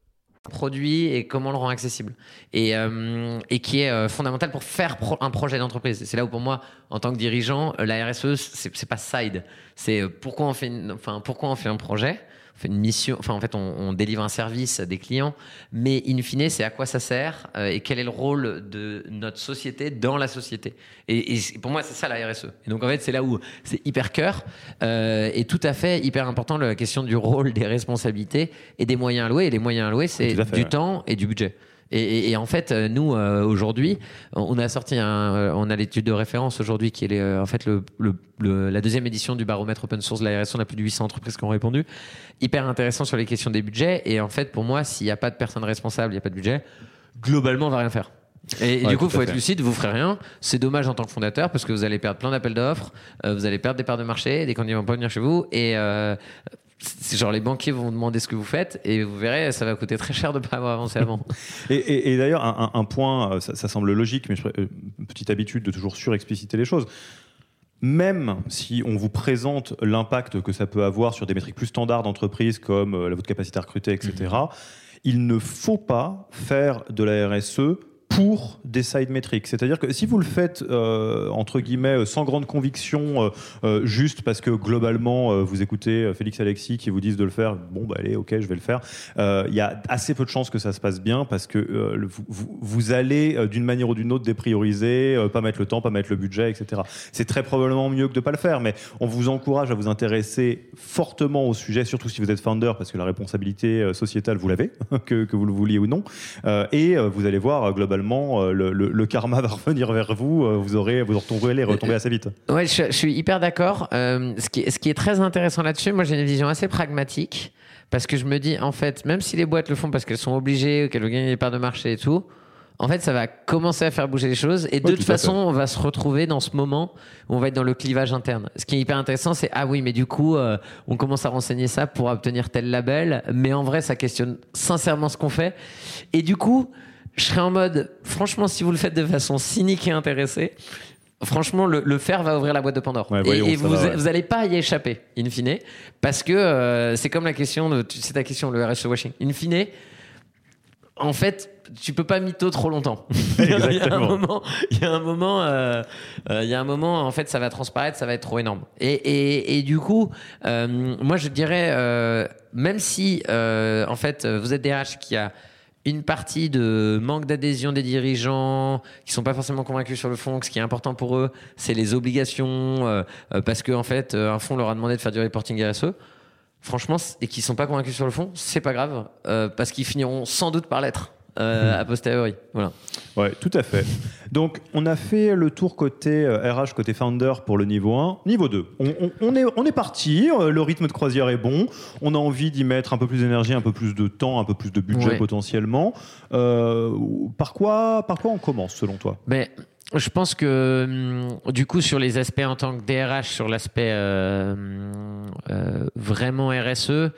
Produit et comment le rend accessible. Et, euh, qui est euh, fondamental pour faire un projet d'entreprise. C'est là où pour moi, en tant que dirigeant, euh, la RSE, c'est pas side. C'est pourquoi on fait un projet. Une mission, enfin en fait on, on délivre un service à des clients, mais in fine c'est à quoi ça sert euh, et quel est le rôle de notre société dans la société. Et, pour moi c'est ça la RSE. Et donc en fait c'est là où c'est hyper cœur euh, et tout à fait hyper important la question du rôle, des responsabilités et des moyens alloués. Et les moyens alloués c'est du ouais. temps et du budget. Et, et- et en fait, euh, nous euh, aujourd'hui, on a sorti un, euh, on a l'étude de référence aujourd'hui qui est les, en fait le, le- le- la deuxième édition du baromètre open source de la RSE. On a plus de 800 entreprises qui ont répondu. Hyper intéressant sur les questions des budgets. Et en fait, pour moi, s'il n'y a pas de personne responsable, il n'y a pas de budget. Globalement, on va rien faire. Et, Ouais, du coup, il faut être lucide, vous ferez rien. C'est dommage en tant que fondateur parce que vous allez perdre plein d'appels d'offres, euh, vous allez perdre des parts de marché, des candidats vont pas venir chez vous et euh, genre les banquiers vont vous demander ce que vous faites et vous verrez, ça va coûter très cher de ne pas avoir avancé avant. [laughs] Et, et- et d'ailleurs, un, point, euh, ça, ça semble logique, mais je, euh, une petite habitude de toujours surexpliciter les choses. Même si on vous présente l'impact que ça peut avoir sur des métriques plus standards d'entreprise comme euh, votre capacité à recruter, etc., il ne faut pas faire de la RSE pour des side metrics. C'est-à-dire que si vous le faites, euh, entre guillemets, euh, sans grande conviction, euh, juste parce que globalement, vous écoutez Félix Alexis qui vous disent de le faire, bon, bah allez, ok, je vais le faire, il y a assez peu de chances que ça se passe bien parce que vous, allez, d'une manière ou d'une autre, déprioriser, pas mettre le temps, pas mettre le budget, etc. C'est très probablement mieux que de pas le faire, mais on vous encourage à vous intéresser fortement au sujet, surtout si vous êtes founder, parce que la responsabilité sociétale, vous l'avez, [laughs] que, vous le vouliez ou non. Et vous allez voir, euh, globalement, euh, le, le- le karma [laughs] va revenir vers vous, euh, vous aurez, vous retomberez, retomber assez vite. Ouais, je, je suis hyper d'accord. Euh, ce, qui, ce qui est très intéressant là-dessus, moi j'ai une vision assez pragmatique parce que je me dis, en fait, même si les boîtes le font parce qu'elles sont obligées, qu'elles veulent gagner des parts de marché et tout, en fait, ça va commencer à faire bouger les choses. Et de toute façon, on va se retrouver dans ce moment où on va être dans le clivage interne. Ce qui est hyper intéressant, c'est ah oui, mais du coup, euh, on commence à renseigner ça pour obtenir tel label. Mais en vrai, ça questionne sincèrement ce qu'on fait. Et du coup, je serais en mode, franchement, si vous le faites de façon cynique et intéressée, franchement, le, le faire va ouvrir la boîte de Pandore. Ouais, et voyons, et ça vous, va, ouais. vous allez pas y échapper, in fine, parce que euh, c'est comme la question de, sais ta question, le RSE washing. In fine, en fait, tu peux pas mytho trop longtemps. [laughs] il y a un moment, il y a un moment, euh, euh, il y a un moment, en fait, ça va transparaître, ça va être trop énorme. Et, et, et du coup, moi, je dirais, même si, en fait, vous êtes des RH qui a une partie de manque d'adhésion des dirigeants qui sont pas forcément convaincus sur le fond que ce qui est important pour eux c'est les obligations euh, euh, parce que en fait euh, un fonds leur a demandé de faire du reporting RSE franchement et qui sont pas convaincus sur le fond c'est pas grave parce qu'ils finiront sans doute par l'être a posteriori voilà Ouais, tout à fait. Donc, on a fait le tour côté euh, RH, côté founder pour le niveau 1. Niveau 2, on, on- on est, on est parti, euh, le rythme de croisière est bon, on a envie d'y mettre un peu plus d'énergie, un peu plus de temps, un peu plus de budget Ouais. potentiellement. Euh, par, quoi, par quoi on commence selon toi? Mais je pense que hum, du coup sur les aspects en tant que DRH, sur l'aspect euh, hum, euh, vraiment RSE,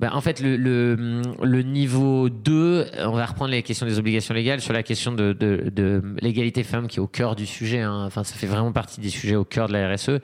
bah, en fait, le, niveau 2, on va reprendre les questions des obligations légales sur la question de l'égalité femmes qui est au cœur du sujet. Hein. Enfin, ça fait vraiment partie des sujets au cœur de la RSE.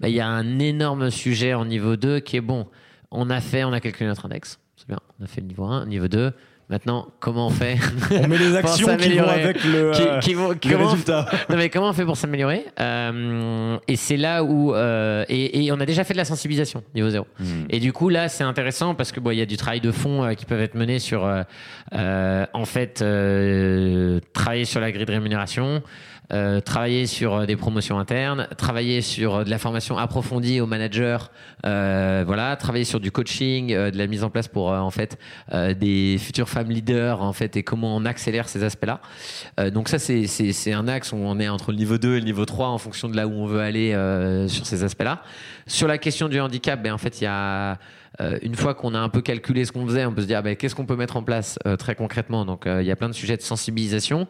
Bah, il y a un énorme sujet en niveau 2 qui est bon. On a fait, on a calculé notre index. C'est bien. On a fait le niveau 1, niveau 2. Maintenant, comment on fait [laughs] On met les actions qui vont avec le, qui, euh, résultat. Non, mais comment on fait pour s'améliorer euh, Et c'est là où euh, et, et, on a déjà fait de la sensibilisation niveau zéro. Hmm. Et du coup là, c'est intéressant parce que bon, il y a du travail de fond euh, qui peut être mené sur euh, en fait travailler sur la grille de rémunération. Euh, travailler sur euh, des promotions internes, travailler sur euh, de la formation approfondie aux managers, voilà, travailler sur du coaching, de la mise en place pour en fait des futures femmes leaders en fait et comment on accélère ces aspects-là. donc ça c'est c'est un axe où on est entre le niveau 2 et le niveau 3 en fonction de là où on veut aller sur ces aspects-là. Sur la question du handicap, ben en fait il y a une fois qu'on a un peu calculé ce qu'on faisait, on peut se dire ben, qu'est-ce qu'on peut mettre en place très concrètement? Donc il y a plein de sujets de sensibilisation.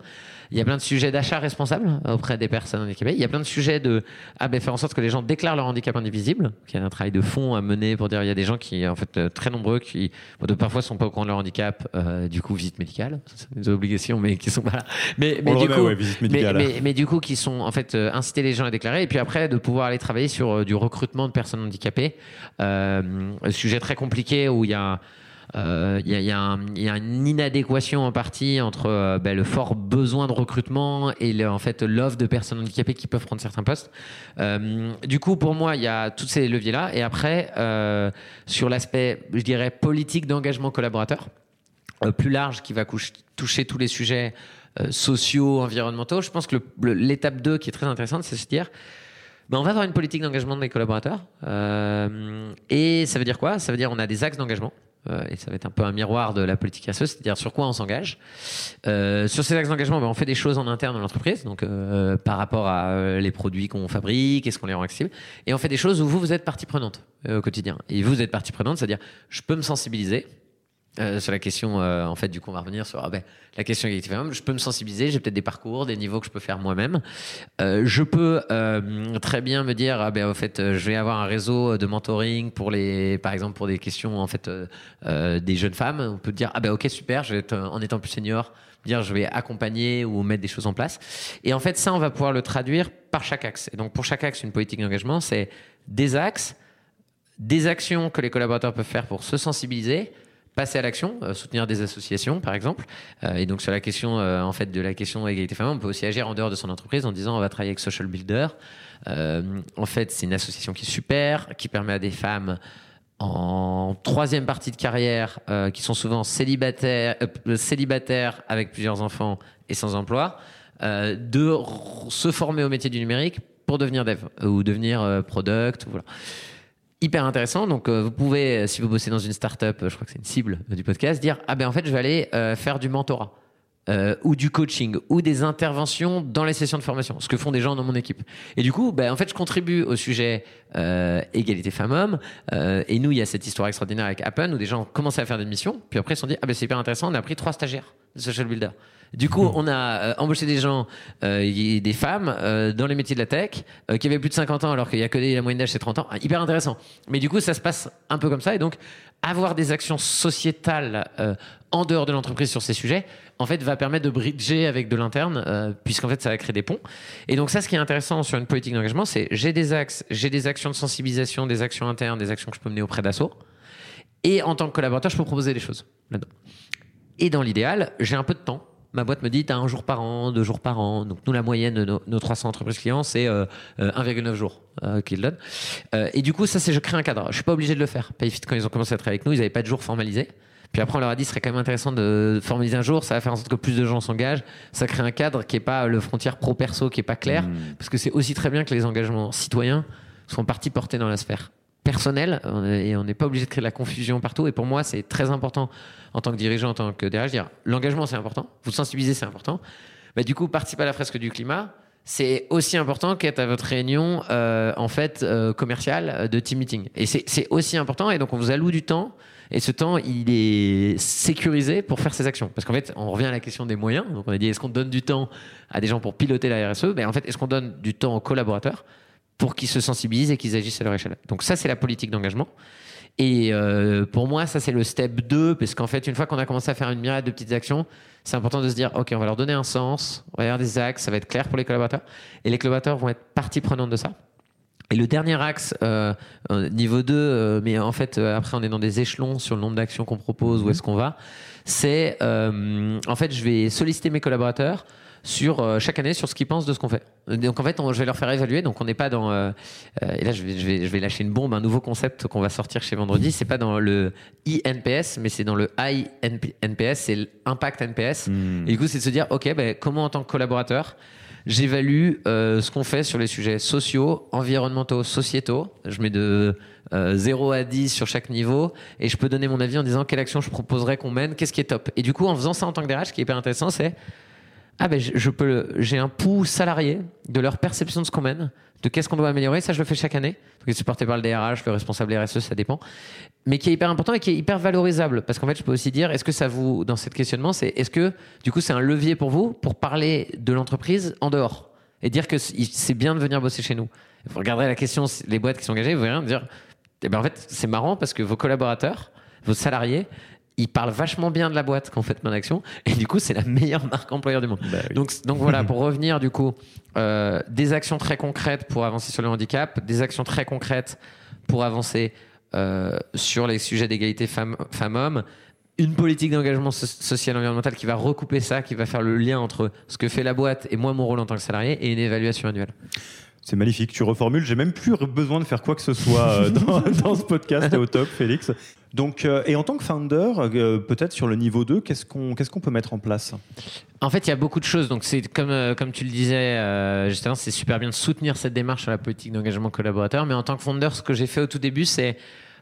Il y a plein de sujets d'achat responsable auprès des personnes handicapées. Il y a plein de sujets de ah ben, faire en sorte que les gens déclarent leur handicap indivisible. Il y a un travail de fond à mener pour dire il y a des gens qui, en fait, euh, très nombreux, qui de parfois sont pas au courant de leur handicap, euh, du coup visite médicale, c'est des obligations, mais qui sont pas là. Mais, mais du coup, mais, mais, du coup, qui sont en fait euh, inciter les gens à déclarer et puis après de pouvoir aller travailler sur du recrutement de personnes handicapées. Euh, sujet très compliqué où il y a il euh, y, a une inadéquation en partie entre euh, ben, le fort besoin de recrutement et en fait l'offre de personnes handicapées qui peuvent prendre certains postes. Euh, du coup, pour moi, il y a tous ces leviers-là. Et après, sur l'aspect, je dirais, politique d'engagement collaborateur, plus large, qui va toucher tous les sujets sociaux, environnementaux, je pense que l'étape 2 qui est très intéressante, c'est de se dire, ben on va avoir une politique d'engagement des collaborateurs. Et ça veut dire quoi? Ça veut dire on a des axes d'engagement. Euh, et ça va être un peu un miroir de la politique RSE, c'est-à-dire sur quoi on s'engage. Euh, sur ces axes d'engagement, ben, on fait des choses en interne dans l'entreprise, donc euh, par rapport à euh, les produits qu'on fabrique, est-ce qu'on les rend accessibles, et on fait des choses où vous, vous êtes partie prenante euh, au quotidien. Et vous, vous êtes partie prenante, c'est-à-dire je peux me sensibiliser, euh, sur la question, euh, en fait, du coup, on va revenir sur ah ben, la question égalité femmes. Je peux me sensibiliser, j'ai peut-être des parcours, des niveaux que je peux faire moi-même. Euh, je peux très bien me dire, ah en fait, je vais avoir un réseau de mentoring pour les, par exemple, pour des questions, en fait, des jeunes femmes. On peut dire, ah ben, ok, super, je en étant plus senior, dire, je vais accompagner ou mettre des choses en place. Et en fait, ça, on va pouvoir le traduire par chaque axe. Et donc, pour chaque axe, une politique d'engagement, c'est des axes, des actions que les collaborateurs peuvent faire pour se sensibiliser passer à l'action, euh, soutenir des associations par exemple. Euh, et donc sur la question euh, en fait de la question égalité femmes, on peut aussi agir en dehors de son entreprise en disant on va travailler avec Social Builder. en fait, c'est une association qui est super, qui permet à des femmes en troisième partie de carrière, qui sont souvent célibataires, célibataires avec plusieurs enfants et sans emploi, de se former au métier du numérique pour devenir dev ou devenir product. Voilà hyper intéressant. Donc, euh, vous pouvez, euh, si vous bossez dans une startup, euh, je crois que c'est une cible du podcast, dire ah ben en fait je vais aller faire du mentorat. ou du coaching ou des interventions dans les sessions de formation, ce que font des gens dans mon équipe. Et du coup, ben, en fait, je contribue au sujet égalité femmes-hommes. et nous, il y a cette histoire extraordinaire avec Appen où des gens commençaient à faire des missions, puis après ils se sont dit ah ben c'est hyper intéressant, on a pris trois stagiaires de social builder. Du coup, on a euh, embauché des gens, euh, des femmes, euh, dans les métiers de la tech, euh, qui avaient plus de 50 ans, alors qu'il y a que des, la moyenne d'âge, c'est 30 ans. Ah, hyper intéressant. Mais du coup, ça se passe un peu comme ça. Et donc, avoir des actions sociétales euh, en dehors de l'entreprise sur ces sujets, en fait, va permettre de bridger avec de l'interne, puisqu'en fait, ça va créer des ponts. Et donc, ça, ce qui est intéressant sur une politique d'engagement, c'est j'ai des axes, j'ai des actions de sensibilisation, des actions internes, des actions que je peux mener auprès d'assaut. Et en tant que collaborateur, je peux proposer des choses là-dedans. Et dans l'idéal, j'ai un peu de temps ma boîte me dit tu as un jour par an, deux jours par an. Donc nous, la moyenne de nos, 300 entreprises clients, c'est euh, 1,9 euh, jours euh, qu'ils donnent. Euh, et du coup, ça, c'est je crée un cadre. Je suis pas obligé de le faire. Payfit, quand ils ont commencé à travailler avec nous, ils n'avaient pas de jour formalisé. Puis après, on leur a dit, ce serait quand même intéressant de formaliser un jour. Ça va faire en sorte que plus de gens s'engagent. Ça crée un cadre qui est pas le frontière pro-perso, qui est pas clair. Mmh. Parce que c'est aussi très bien que les engagements citoyens sont partie portés dans la sphère personnel et on n'est pas obligé de créer de la confusion partout. Et pour moi, c'est très important en tant que dirigeant, en tant que DRH, dire l'engagement c'est important, vous sensibiliser c'est important. Mais du coup, participer à la fresque du climat, c'est aussi important qu'être à votre réunion euh, en fait euh, commerciale euh, de team meeting. Et c'est aussi important. Et donc on vous alloue du temps. Et ce temps, il est sécurisé pour faire ces actions. Parce qu'en fait, on revient à la question des moyens. Donc on a dit, est-ce qu'on donne du temps à des gens pour piloter la RSE Ben en fait, est-ce qu'on donne du temps aux collaborateurs pour qu'ils se sensibilisent et qu'ils agissent à leur échelle? Donc ça, c'est la politique d'engagement. Et euh, pour moi, ça, c'est le step 2, parce qu'en fait, une fois qu'on a commencé à faire une myriade de petites actions, c'est important de se dire, OK, on va leur donner un sens, on va avoir des axes, ça va être clair pour les collaborateurs, et les collaborateurs vont être partie prenante de ça. Et le dernier axe, euh, euh, niveau 2, mais en fait, après, on est dans des échelons sur le nombre d'actions qu'on propose, où est-ce qu'on va, c'est, en fait, je vais solliciter mes collaborateurs sur euh, chaque année sur ce qu'ils pensent de ce qu'on fait. Donc en fait, je vais leur faire évaluer. Donc on n'est pas dans euh, euh, et là je vais, je vais, je vais lâcher une bombe, un nouveau concept qu'on va sortir chez Vendredi. C'est pas dans le INPS, mais c'est dans le INPS, c'est l'impact NPS. Hmm. Et du coup, c'est de se dire ok, ben, comment en tant que collaborateur J'évalue ce qu'on fait sur les sujets sociaux, environnementaux, sociétaux. Je mets de 0 à 10 sur chaque niveau et je peux donner mon avis en disant quelle action je proposerais qu'on mène, qu'est-ce qui est top. Et du coup, en faisant ça en tant que DRH, ce qui est hyper intéressant, c'est ah ben je, peux j'ai un pouls salarié de leur perception de ce qu'on mène, de qu'est-ce qu'on doit améliorer. Ça, je le fais chaque année. C'est supporté par le DRH, le responsable RSE, ça dépend. Mais qui est hyper important et qui est hyper valorisable. Parce qu'en fait, je peux aussi dire, est-ce que ça vous, dans cette questionnement, c'est est-ce que du coup, c'est un levier pour vous pour parler de l'entreprise en dehors et dire que c'est bien de venir bosser chez nous? Vous regarderez la question, les boîtes qui sont engagées, vous verrez dire, eh ben en fait, c'est marrant parce que vos collaborateurs, vos salariés, il parle vachement bien de la boîte qu'en fait mon action et du coup c'est la meilleure marque employeur du monde. Bah donc, donc voilà [laughs] pour revenir du coup euh, des actions très concrètes pour avancer sur le handicap, des actions très concrètes pour avancer euh, sur les sujets d'égalité femmes-hommes, une politique d'engagement social et environnemental qui va recouper ça, qui va faire le lien entre ce que fait la boîte et moi mon rôle en tant que salarié et une évaluation annuelle. C'est magnifique, tu reformules. J'ai même plus besoin de faire quoi que ce soit euh, [laughs] dans, ce podcast. au top, Félix. Donc, euh, et en tant que founder, euh, peut-être sur le niveau 2, qu'est-ce qu'on qu'est-ce peut mettre en place? En fait, il y a beaucoup de choses. Donc, c'est comme, comme tu le disais, justement, c'est super bien de soutenir cette démarche sur la politique d'engagement collaborateur. Mais en tant que founder, ce que j'ai fait au tout début, c'est.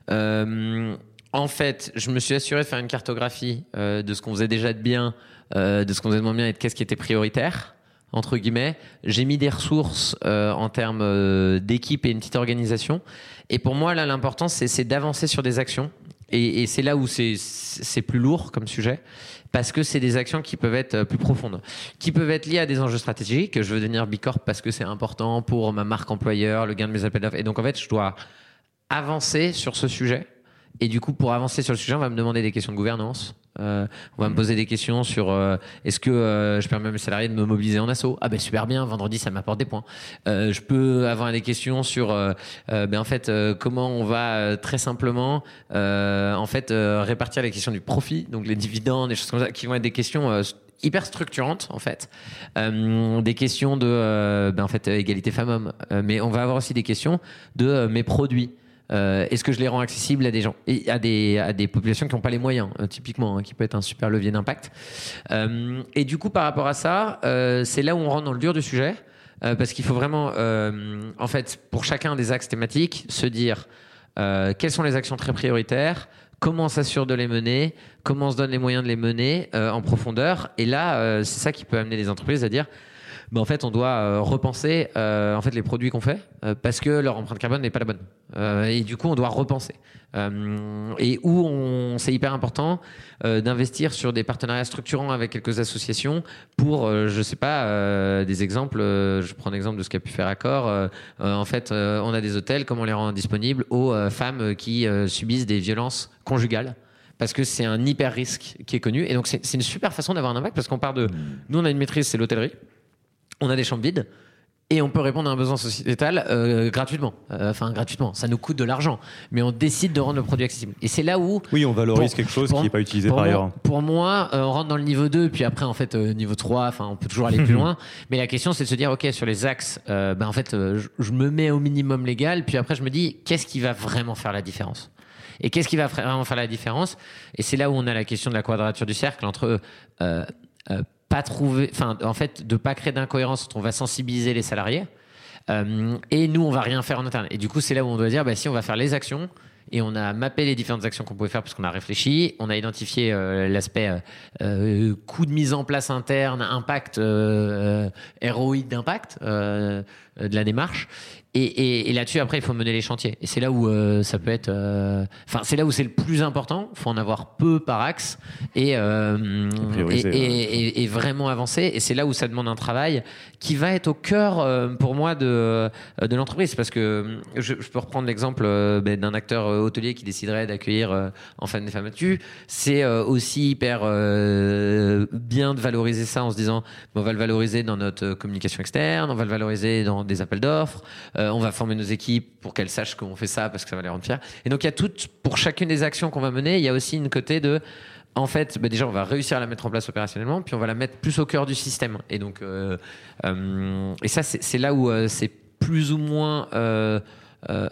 en fait, je me suis assuré de faire une cartographie de ce qu'on faisait déjà de bien, de ce qu'on faisait de moins bien et de qu'est-ce qui était prioritaire entre guillemets. J'ai mis des ressources euh, en termes euh, d'équipe et une petite organisation. Et pour moi, là, l'important, c'est d'avancer sur des actions. Et, et c'est là où c'est plus lourd comme sujet, parce que c'est des actions qui peuvent être euh, plus profondes, qui peuvent être liées à des enjeux stratégiques. Je veux devenir Bicorp parce que c'est important pour ma marque employeur, le gain de mes appels d'offres. Et donc, en fait, je dois avancer sur ce sujet. Et du coup, pour avancer sur le sujet, on va me demander des questions de gouvernance, euh, on va me poser des questions sur euh, est-ce que euh, je permets à mes salariés de me mobiliser en assaut? Ah ben super bien, vendredi ça m'apporte des points. je peux avoir des questions sur ben en fait comment on va très simplement en fait répartir les questions du profit, donc les dividendes, des choses comme ça, qui vont être des questions hyper structurantes en fait, des questions de ben, en fait égalité femmes-hommes, mais on va avoir aussi des questions de mes produits. Euh, est-ce que je les rends accessibles à des gens à des, à des populations qui n'ont pas les moyens, euh, typiquement, hein, qui peut être un super levier d'impact. Euh, et du coup, par rapport à ça, c'est là où on rentre dans le dur du sujet, parce qu'il faut vraiment, en fait, pour chacun des axes thématiques, se dire quelles sont les actions très prioritaires, comment on s'assure de les mener, comment on se donne les moyens de les mener en profondeur. Et là, c'est ça qui peut amener les entreprises à dire en fait, on doit euh, repenser euh, en fait les produits qu'on fait euh, parce que leur empreinte carbone n'est pas la bonne. et du coup, on doit repenser. et où on, c'est hyper important d'investir sur des partenariats structurants avec quelques associations pour, je sais pas, des exemples. je prends l'exemple de ce qu'a pu faire Accor. en fait, on a des hôtels, comment on les rend disponibles aux femmes qui subissent des violences conjugales parce que c'est un hyper risque qui est connu. Et donc, c'est une super façon d'avoir un impact parce qu'on part de. Nous, on a une maîtrise, c'est l'hôtellerie on a des chambres vides et on peut répondre à un besoin sociétal euh, gratuitement. Euh, enfin, gratuitement, ça nous coûte de l'argent, mais on décide de rendre le produit accessible. Et c'est là où. Oui, on valorise quelque chose qui n'est pas utilisé par ailleurs. Pour moi, euh, on rentre dans le niveau 2, puis après, en fait, niveau 3, enfin, on peut toujours aller plus [laughs] loin. Mais la question, c'est de se dire, OK, sur les axes, ben, en fait, je, me mets au minimum légal, puis après, je me dis, qu'est-ce qui va vraiment faire la différence? Et qu'est-ce qui va vraiment faire la différence? Et c'est là où on a la question de la quadrature du cercle entre pas trouver, enfin, en fait, de pas créer d'incohérence on va sensibiliser les salariés. Euh, et nous, on va rien faire en interne. Et du coup, c'est là où on doit dire, bah, si on va faire les actions, et on a mappé les différentes actions qu'on pouvait faire parce qu'on a réfléchi. On a identifié l'aspect coût de mise en place interne, impact, ROI d'impact de la démarche. Et, là-dessus, après, il faut mener les chantiers. Et c'est là où euh, ça peut être. euh, Enfin, c'est là où c'est le plus important. Il faut en avoir peu par axe et, euh, et, et- et- et vraiment avancer. Et c'est là où ça demande un travail qui va être au cœur, euh, pour moi, de, de l'entreprise. Parce que euh, je, je peux reprendre l'exemple euh, ben, d'un acteur euh, hôtelier qui déciderait d'accueillir euh, Enfin des femmes battues. C'est euh, aussi hyper euh, bien de valoriser ça en se disant on va le valoriser dans notre euh, communication externe, on va le valoriser dans des appels d'offres. Euh, on va former nos équipes pour qu'elles sachent qu'on fait ça parce que ça va les rendre fiers. Et donc il y a tout pour chacune des actions qu'on va mener, il y a aussi une côté de en fait, bah, déjà, on va réussir à la mettre en place opérationnellement, puis on va la mettre plus au cœur du système. Et donc, euh, euh, et ça, c'est là où c'est plus ou moins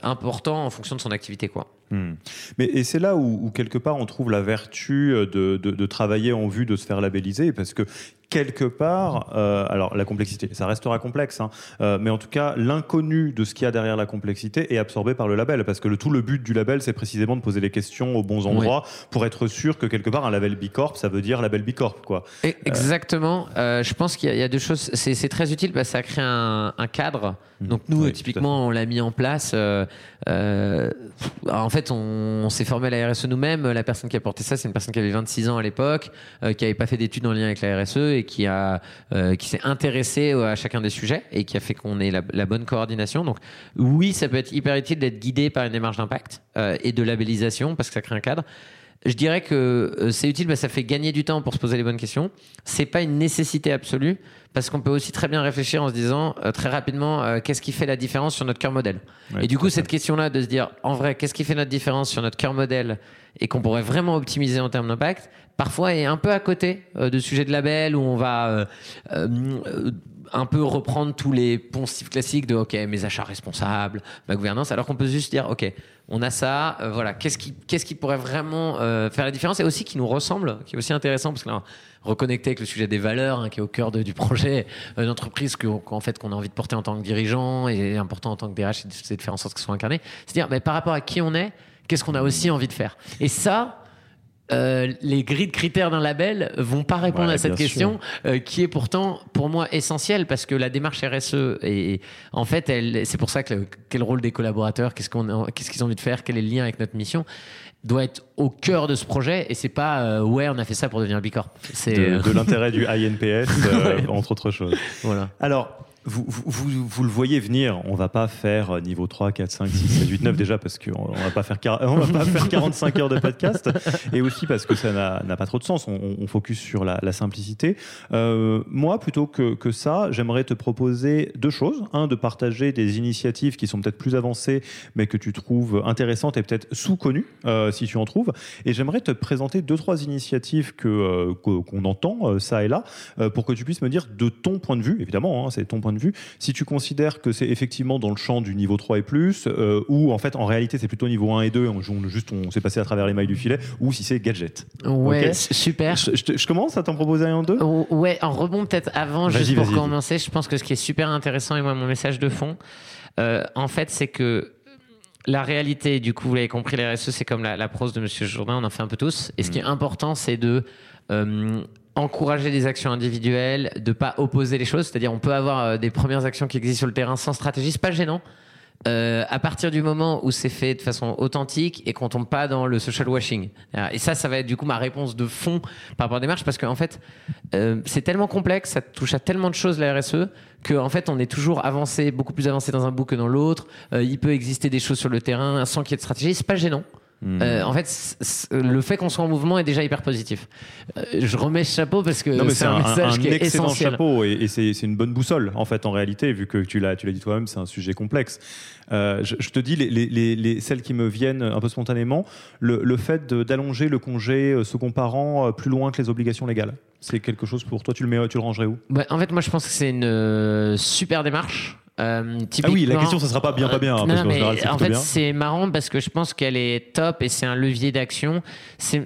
important en fonction de son activité, quoi. Hmm. Mais et c'est là où, où, quelque part on trouve la vertu euh, de, de, de travailler en vue de se faire labelliser parce que quelque part, euh, alors la complexité, ça restera complexe, hein, euh, mais en tout cas l'inconnu de ce qu'il y a derrière la complexité est absorbé par le label parce que le, tout le but du label c'est précisément de poser les questions aux bons endroits pour être sûr que quelque part un label Bicorp ça veut dire label Bicorp quoi. Et exactement. Euh, je pense qu'il y, a- il y a deux choses. C'est très utile parce que ça crée un, un cadre. Donc nous. Oui, typiquement, on l'a mis en place. en fait, on, on s'est formé à la RSE nous-mêmes. La personne qui a porté ça, c'est une personne qui avait 26 ans à l'époque, euh, qui n'avait pas fait d'études en lien avec la RSE et qui euh, qui s'est intéressé à chacun des sujets et qui a fait qu'on ait la, bonne coordination. Donc oui, ça peut être hyper utile d'être guidé par une démarche d'impact euh, et de labellisation parce que ça crée un cadre. Je dirais que euh, c'est utile, ça fait gagner du temps pour se poser les bonnes questions. C'est pas une nécessité absolue, parce qu'on peut aussi très bien réfléchir en se disant euh, très rapidement euh, qu'est-ce qui fait la différence sur notre cœur modèle. Ouais, et du coup, cette question-là de se dire en vrai qu'est-ce qui fait notre différence sur notre cœur modèle et qu'on pourrait vraiment optimiser en termes d'impact, parfois est un peu à côté euh, de sujets de label où on va un peu reprendre tous les poncifs classiques de ok mes achats responsables, ma gouvernance, alors qu'on peut juste dire ok on a ça, euh, voilà qu'est-ce qui qu'est-ce qui pourrait vraiment euh, faire la différence et aussi qui nous ressemble, qui est aussi intéressant parce que là reconnecter avec le sujet des valeurs hein, qui est au cœur du projet euh, d'entreprise que- qu'en fait qu'on a envie de porter en tant que dirigeant et important en tant que DRH c'est de- faire en sorte que ce soit incarné, c'est-à-dire mais par rapport à qui on est, qu'est-ce qu'on a aussi envie de faire? Et ça euh, les grilles de critères d'un label vont pas répondre Ouais, à cette question euh, qui est pourtant pour moi essentielle parce que la démarche RSE et en fait elle c'est pour ça que le- quel rôle des collaborateurs qu'est-ce qu'on qu'est-ce qu'ils ont envie de faire quel est le lien avec notre mission doit être au cœur de ce projet et c'est pas euh, ouais on a fait ça pour devenir bicorp c'est De, euh, de l'intérêt du INPS [laughs] euh, Ouais. entre autres choses. voilà Alors, vous, vous, le voyez venir, on va pas faire euh, niveau 3, 4, 5, 6, 7, 8, 9 déjà parce qu'on on va pas faire va pas faire 45 heures de podcast et aussi parce que ça n'a pas trop de sens. On, focus sur la, simplicité. Euh, moi, plutôt que, que ça, j'aimerais te proposer deux choses. Un, de partager des initiatives qui sont peut-être plus avancées, mais que tu trouves intéressantes et peut-être sous-connues, euh, si tu en trouves. Et j'aimerais te présenter deux, trois initiatives qu'on entend ça et là, pour que tu puisses me dire de ton point de vue, évidemment, hein, c'est ton point de vue, si tu considères que c'est effectivement dans le champ du niveau 3 et plus, euh, ou en fait en réalité c'est plutôt niveau 1 et 2, on, on- juste on s'est passé à travers les mailles du filet, ou si c'est gadget. ouais super. Je, je te- je commence à t'en proposer un en deux? Oh, Ouais, en rebond peut-être avant, juste pour commencer, je pense que ce qui est super intéressant, et moi mon message de fond, euh, en fait, c'est que la réalité, du coup, vous l'avez compris, la RSE, c'est comme la, la prose de Monsieur Jourdain, on en fait un peu tous. Et ce qui est important, c'est de euh, encourager des actions individuelles, de pas opposer les choses. C'est-à-dire, on peut avoir euh, des premières actions qui existent sur le terrain sans stratégie, c'est pas gênant. Euh, à partir du moment où c'est fait de façon authentique et qu'on tombe pas dans le social washing. Et ça, ça va être du coup ma réponse de fond par rapport à la démarche parce qu'en fait, euh, c'est tellement complexe, ça touche à tellement de choses la RSE que en fait, on est toujours avancé, beaucoup plus avancé dans un bout que dans l'autre. Il peut exister des choses sur le terrain sans qu'il y ait de stratégie. C'est pas gênant. Hmm. Euh, en fait, le fait qu'on soit en mouvement est déjà hyper positif. Euh, je remets ce chapeau parce que c'est un, un, message un qui est excellent essentiel. chapeau et, et c'est une bonne boussole en fait en réalité vu que tu l'as tu l'as dit toi-même c'est un sujet complexe. Euh, je, je te dis les, les, les, les- celles qui me viennent un peu spontanément le, le fait d'allonger le congé second parent plus loin que les obligations légales. C'est quelque chose pour toi tu le mets tu le rangerais où? Ouais, en fait, moi, je pense que c'est une super démarche. Euh, Ah oui la question ça sera pas bien pas bien hein, Non, parce qu'en mais général c'est en plutôt fait, c'est marrant parce que je pense qu'elle est top et c'est un levier d'action.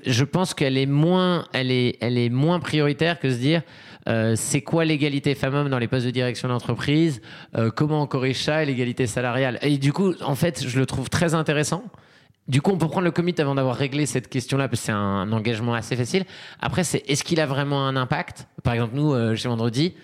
Je pense qu'elle est moins, elle est, elle est moins prioritaire que se dire. euh, c'est quoi l'égalité femmes-hommes dans les postes de direction d'entreprise Euh, Comment on corrige ça et l'égalité salariale Et du coup, en fait, je le trouve très intéressant du coup, on peut prendre le commit avant d'avoir réglé cette question-là, parce que c'est un, engagement assez facile. Après, c'est est-ce qu'il a vraiment un impact? Par exemple, nous, euh, chez Vendredi,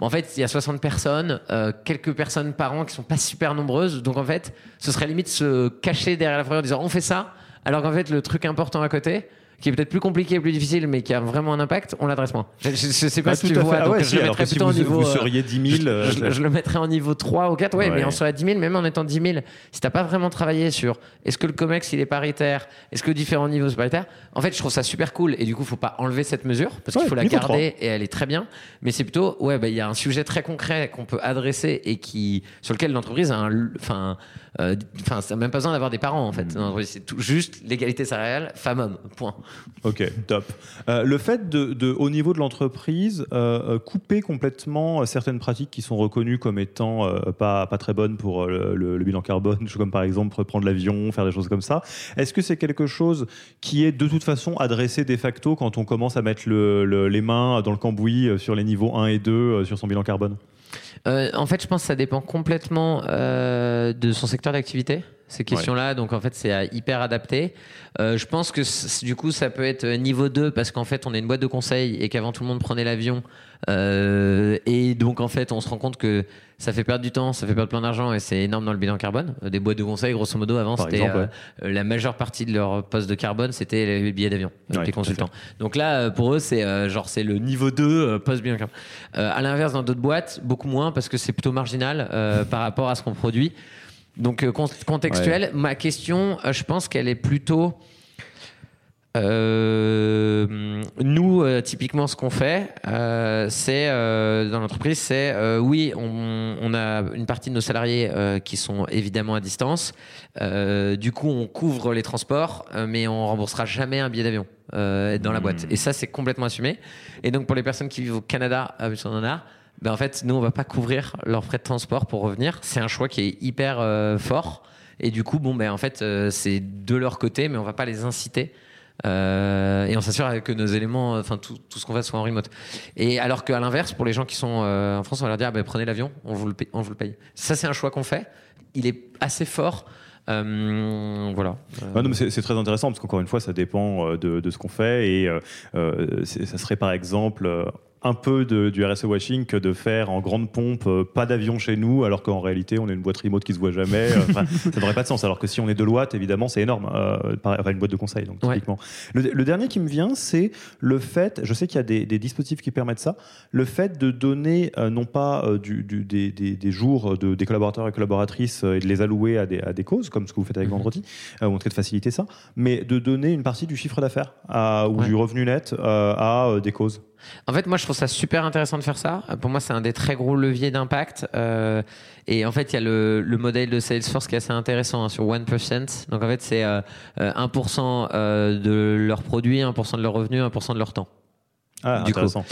en fait, il y a 60 personnes, euh, quelques personnes par an qui sont pas super nombreuses. Donc, en fait, ce serait limite se cacher derrière la fourrière en disant on fait ça, alors qu'en fait, le truc important à côté, qui est peut-être plus compliqué, plus difficile, mais qui a vraiment un impact, on l'adresse moins. Je, ne sais pas si tu vois, donc je le mettrais plutôt si niveau. Vous seriez 10 000. Je, le mettrais en niveau 3 ou 4, ouais, mais on serait à 10 000, même en étant 10 000. Si t'as pas vraiment travaillé sur est-ce que le COMEX il est paritaire, est-ce que différents niveaux sont paritaires, en fait, je trouve ça super cool et du coup, faut pas enlever cette mesure parce qu'il faut la garder et elle est très bien. Mais c'est plutôt, ouais, bah, il y a un sujet très concret qu'on peut adresser et qui, sur lequel l'entreprise a un, enfin, euh, enfin, ça n'a même pas besoin d'avoir des parents en fait. Hmm. C'est tout juste l'égalité salariale, femme-homme, point. Ok, top. Euh, le fait de, au niveau de l'entreprise, euh, couper complètement certaines pratiques qui sont reconnues comme étant pas, pas très bonnes pour le, bilan carbone, [laughs] comme par exemple prendre l'avion, faire des choses comme ça, est-ce que c'est quelque chose qui est de toute façon adressé de facto quand on commence à mettre les mains dans le cambouis sur les niveaux 1 et 2 sur son bilan carbone? Euh, en fait, je pense que ça dépend complètement euh, de son secteur d'activité ces questions-là. Donc en fait, c'est hyper adapté. Euh, je pense que du coup, ça peut être niveau 2 parce qu'en fait, on est une boîte de conseil et qu'avant tout le monde prenait l'avion. Et donc en fait, on se rend compte que ça fait perdre du temps, ça fait perdre plein d'argent et c'est énorme dans le bilan carbone. Des boîtes de conseil, grosso modo, avant, c'était la majeure partie de leur poste de carbone, c'était les billets d'avion, les consultants. Donc là, pour eux, c'est genre c'est le niveau 2 post bilan carbone. à l'inverse, dans d'autres boîtes, beaucoup moins parce que c'est plutôt marginal [laughs] par rapport à ce qu'on produit. Donc euh, contextuel, ma question, euh, je pense qu'elle est plutôt... Euh, nous, typiquement, ce qu'on fait, c'est dans l'entreprise, c'est oui, on, a une partie de nos salariés qui sont évidemment à distance. du coup, on couvre les transports, mais on remboursera jamais un billet d'avion dans la boîte. Hmm. Et ça, c'est complètement assumé. Et donc, pour les personnes qui vivent au Canada, à a ben en fait, nous, on va pas couvrir leurs frais de transport pour revenir. C'est un choix qui est hyper euh, fort. Et du coup, bon, ben, en fait, euh, c'est de leur côté, mais on va pas les inciter. Euh, et on s'assure que nos éléments, enfin tout, ce qu'on fait soit en remote. Et alors qu'à l'inverse, pour les gens qui sont en France, on va leur dire, ah, ben, prenez l'avion, on vous le paye. Ça, c'est un choix qu'on fait. Il est assez fort. voilà. c'est très intéressant parce qu'encore une fois, ça dépend de ce qu'on fait et ça serait par exemple un peu de, du RSE washing que de faire en grande pompe euh, pas d'avion chez nous, alors qu'en réalité on est une boîte remote qui se voit jamais. [laughs] Euh, ça n'aurait pas de sens. Alors que si on est Deloitte, évidemment, c'est énorme. Euh, enfin, une boîte de conseil, donc typiquement. Le, dernier qui me vient, c'est le fait. Je sais qu'il y a des, dispositifs qui permettent ça. Le fait de donner non pas du, des, des, jours de, des collaborateurs et collaboratrices et de les allouer à des, à causes, comme ce que vous faites avec mhm. Vendredi, ou en tout cas de faciliter ça, mais de donner une partie du chiffre d'affaires ou du revenu net à des causes. En fait, moi, je trouve ça super intéressant de faire ça. Pour moi, c'est un des très gros leviers d'impact. Euh, et en fait, il y a le, modèle de Salesforce qui est assez intéressant hein, sur 1%. Donc, en fait, c'est 1% euh, euh, de leurs produits, 1% de leurs revenus, 1% de leur temps. Ah, du intéressant.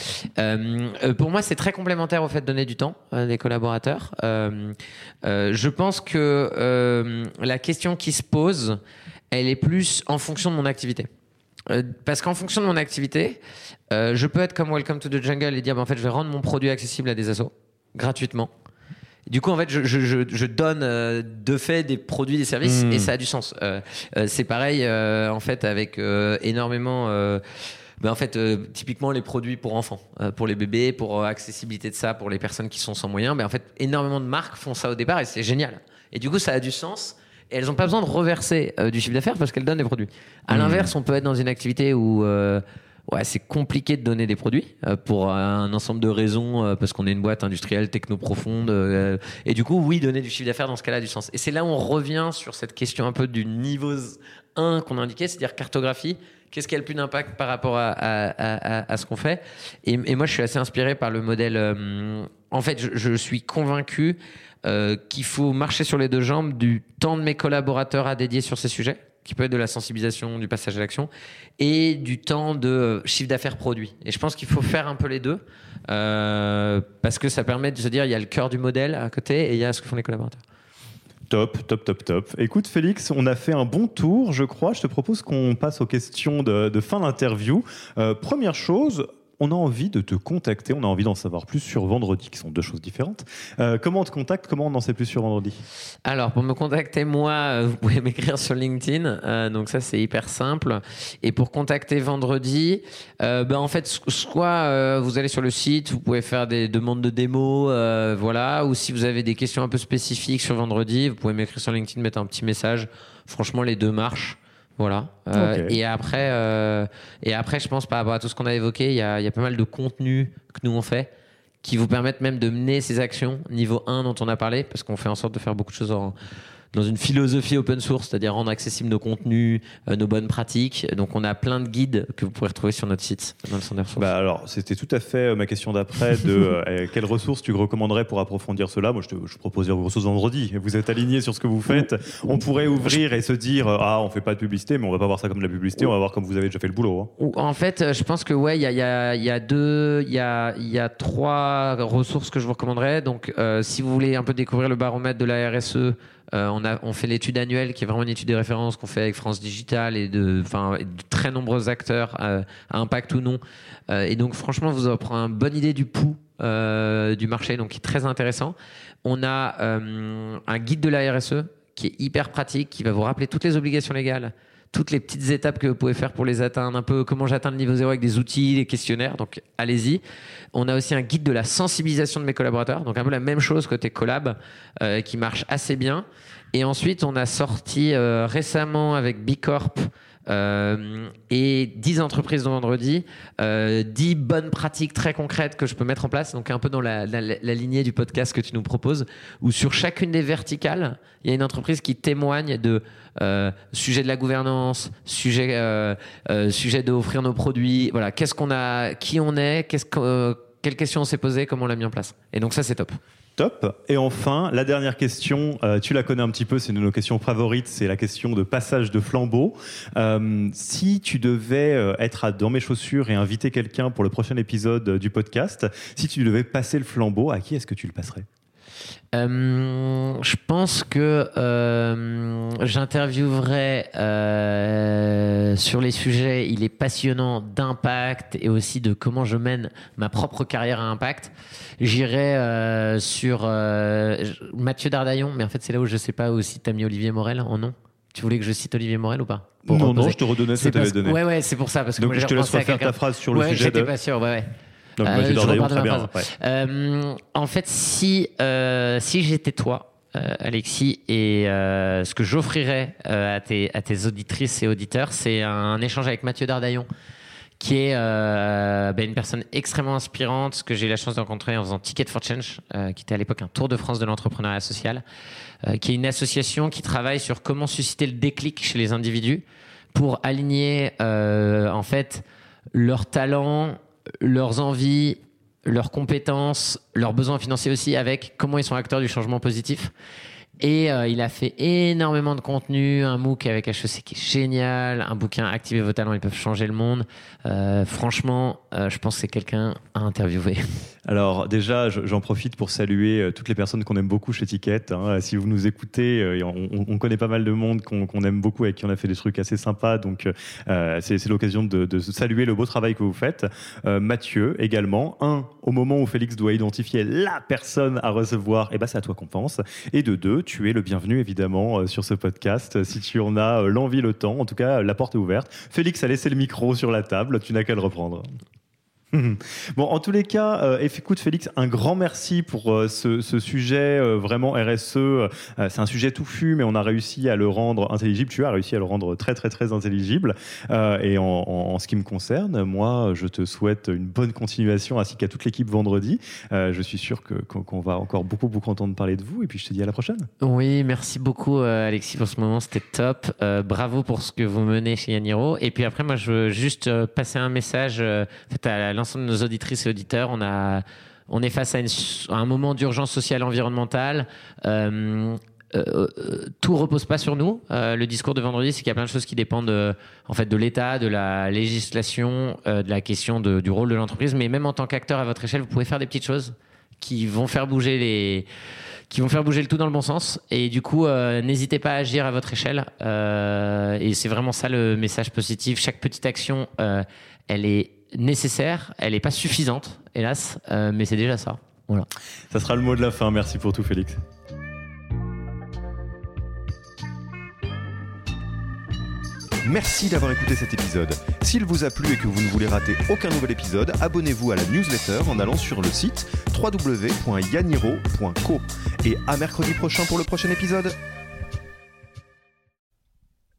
pour moi, c'est très complémentaire au fait de donner du temps à des collaborateurs. je pense que la question qui se pose, elle est plus en fonction de mon activité. Euh, parce qu'en fonction de mon activité, euh, je peux être comme Welcome to the Jungle et dire, bah, en fait, je vais rendre mon produit accessible à des assos gratuitement. Du coup, en fait, je, je, je donne euh, de fait des produits, des services, et hmm. ça a du sens. c'est pareil, en fait, avec énormément. Ben en fait, typiquement les produits pour enfants, pour les bébés, pour accessibilité de ça, pour les personnes qui sont sans moyens. Ben en fait, énormément de marques font ça au départ et c'est génial. Et du coup, ça a du sens et elles n'ont pas besoin de reverser euh, du chiffre d'affaires parce qu'elles donnent des produits. À mmh. l'inverse, on peut être dans une activité où euh, ouais, c'est compliqué de donner des produits euh, pour un ensemble de raisons, parce qu'on est une boîte industrielle, techno-profonde. et du coup, oui, donner du chiffre d'affaires dans ce cas-là a du sens. Et c'est là où on revient sur cette question un peu du niveau 1 qu'on a indiqué, c'est-à-dire cartographie. Qu'est-ce qui a le plus d'impact par rapport à, à, ce qu'on fait? Et, moi, je suis assez inspiré par le modèle. en fait, je, je suis convaincu euh, qu'il faut marcher sur les deux jambes du temps de mes collaborateurs à dédier sur ces sujets, qui peut être de la sensibilisation, du passage à l'action, et du temps de euh, chiffre d'affaires produit. Et je pense qu'il faut faire un peu les deux, euh, parce que ça permet de se dire, il y a le cœur du modèle à côté, et il y a ce que font les collaborateurs. Top, top, top, top. Écoute, Félix, on a fait un bon tour, je crois. Je te propose qu'on passe aux questions de, fin d'interview. première chose, on a envie de te contacter, on a envie d'en savoir plus sur vendredi, qui sont deux choses différentes. Euh, comment on te contacte Comment on en sait plus sur vendredi? Alors, pour me contacter, moi, euh, vous pouvez [laughs] m'écrire sur LinkedIn. Euh, donc, ça, c'est hyper simple. Et pour contacter vendredi, ben, en fait, soit vous allez sur le site, vous pouvez faire des demandes de démo, voilà. Ou si vous avez des questions un peu spécifiques sur vendredi, vous pouvez m'écrire sur LinkedIn, mettre un petit message. Franchement, les deux marchent. Voilà. Euh, et après, euh, et après, je pense par rapport à tout ce qu'on a évoqué, il y a, y a, pas mal de contenus que nous on fait qui vous permettent même de mener ces actions niveau 1 dont on a parlé, parce qu'on fait en sorte de faire beaucoup de choses en, dans une philosophie open source, c'est-à-dire rendre accessibles nos contenus, euh, nos bonnes pratiques. Donc, on a plein de guides que vous pourrez retrouver sur notre site, dans le centre ressources. Bah alors, c'était tout à fait euh, ma question d'après de [laughs] euh, quelles ressources tu recommanderais pour approfondir cela? Moi, je, te, je propose vos ressources vendredi. Vous êtes aligné sur ce que vous faites. On pourrait ouvrir et se dire ah, on fait pas de publicité, mais on va pas voir ça comme de la publicité. On va voir comme vous avez déjà fait le boulot. Hein. En fait, je pense que ouais, il y a, y, a, y a, deux, il y a, y a trois ressources que je vous recommanderais. Donc, si vous voulez un peu découvrir le baromètre de la RSE. Euh, on, a, on fait l'étude annuelle qui est vraiment une étude de référence qu'on fait avec France Digital et de, de très nombreux acteurs euh, à impact ou non. Euh, et donc franchement, vous prenez une bonne idée du pouls du marché, donc qui est très intéressant. On a un guide de la RSE qui est hyper pratique, qui va vous rappeler toutes les obligations légales toutes les petites étapes que vous pouvez faire pour les atteindre, un peu comment j'atteins le niveau zéro avec des outils, des questionnaires. Donc allez-y. On a aussi un guide de la sensibilisation de mes collaborateurs, donc un peu la même chose côté collab, euh, qui marche assez bien. Et ensuite, on a sorti euh, récemment avec Bicorp euh, et 10 entreprises de vendredi, euh, 10 bonnes pratiques très concrètes que je peux mettre en place, donc un peu dans la, lignée du podcast que tu nous proposes, où sur chacune des verticales, il y a une entreprise qui témoigne de euh, sujet de la gouvernance, sujet, euh, euh sujet d'offrir nos produits, voilà, qu'est-ce qu'on a, qui on est, quelles questions on s'est posées, comment on l'a mis en place. Et donc ça, c'est top. Top. Et enfin, la dernière question, euh, tu la connais un petit peu, c'est une de nos questions favorites, c'est la question de passage de flambeau. Euh, si tu devais euh, être dans mes chaussures et inviter quelqu'un pour le prochain épisode du podcast, si tu devais passer le flambeau, à qui est-ce que tu le passerais? Euh, je pense que euh, j'interviewerai euh, sur les sujets, il est passionnant d'impact et aussi de comment je mène ma propre carrière à impact. J'irai sur Mathieu Dardaillon, mais en fait c'est là où je sais pas aussi tu as mis Olivier Morel en nom. Tu voulais que je cite Olivier Morel ou pas? Non, non, je te redonnais ce que tu avais donné. Ouais, ouais, c'est pour ça. Parce que Donc je te laisse refaire ta phrase sur le ouais, sujet. J'étais pas sûr, ouais, ouais. Donc, euh, je très bien. Euh, en fait, si, euh, si j'étais toi, euh, Alexis, et euh, ce que j'offrirais à, tes, à tes auditrices et auditeurs, c'est un échange avec Mathieu Dardaillon qui est ben, une personne extrêmement inspirante, que j'ai eu la chance de rencontrer en faisant Ticket for Change, qui était à l'époque un tour de France de l'entrepreneuriat social, qui est une association qui travaille sur comment susciter le déclic chez les individus pour aligner en fait leurs talents leurs envies, leurs compétences, leurs besoins financiers aussi, avec comment ils sont acteurs du changement positif. Et euh, il a fait énormément de contenu, un MOOC avec HEC qui est génial, un bouquin Activez vos talents, ils peuvent changer le monde. Euh, franchement, euh, je pense que c'est quelqu'un à interviewer. [laughs] Alors déjà, j'en profite pour saluer toutes les personnes qu'on aime beaucoup chez Ticket. Hein. Si vous nous écoutez, on, connaît pas mal de monde qu'on aime beaucoup, avec qui on a fait des trucs assez sympas. Donc c'est l'occasion de, saluer le beau travail que vous faites. Mathieu également. Un, au moment où Félix doit identifier la personne à recevoir, et eh ben c'est à toi qu'on pense. Et de deux, tu es le bienvenu évidemment euh, sur ce podcast. Si tu en as euh, l'envie, le temps, en tout cas, la porte est ouverte. Félix a laissé le micro sur la table, tu n'as qu'à le reprendre. Bon, en tous les cas, euh, écoute Félix, un grand merci pour euh, ce, sujet euh, vraiment RSE. c'est un sujet touffu, mais on a réussi à le rendre intelligible. Tu as réussi à le rendre très très très intelligible. et en, ce qui me concerne, moi, je te souhaite une bonne continuation ainsi qu'à toute l'équipe vendredi. je suis sûr que, qu'on va encore beaucoup beaucoup entendre parler de vous. Et puis je te dis à la prochaine. Oui, merci beaucoup Alexis pour ce moment, c'était top. bravo pour ce que vous menez chez Yaniro. Et puis après, moi, je veux juste passer un message de nos auditrices et auditeurs. On, a, on est face à, un moment d'urgence sociale environnementale. Euh, euh, tout repose pas sur nous. Euh, le discours de vendredi, c'est qu'il y a plein de choses qui dépendent de, en fait de l'État, de la législation, euh, de la question du rôle de l'entreprise. Mais même en tant qu'acteur à votre échelle, vous pouvez faire des petites choses qui vont faire bouger les, qui vont faire bouger le tout dans le bon sens. Et du coup, n'hésitez pas à agir à votre échelle. et c'est vraiment ça le message positif. Chaque petite action, elle est nécessaire, elle n'est pas suffisante, hélas, euh, mais c'est déjà ça. Voilà. Ça sera le mot de la fin. Merci pour tout, Félix. Merci d'avoir écouté cet épisode. S'il vous a plu et que vous ne voulez rater aucun nouvel épisode, abonnez-vous à la newsletter en allant sur le site www.yaniro.co. Et à mercredi prochain pour le prochain épisode.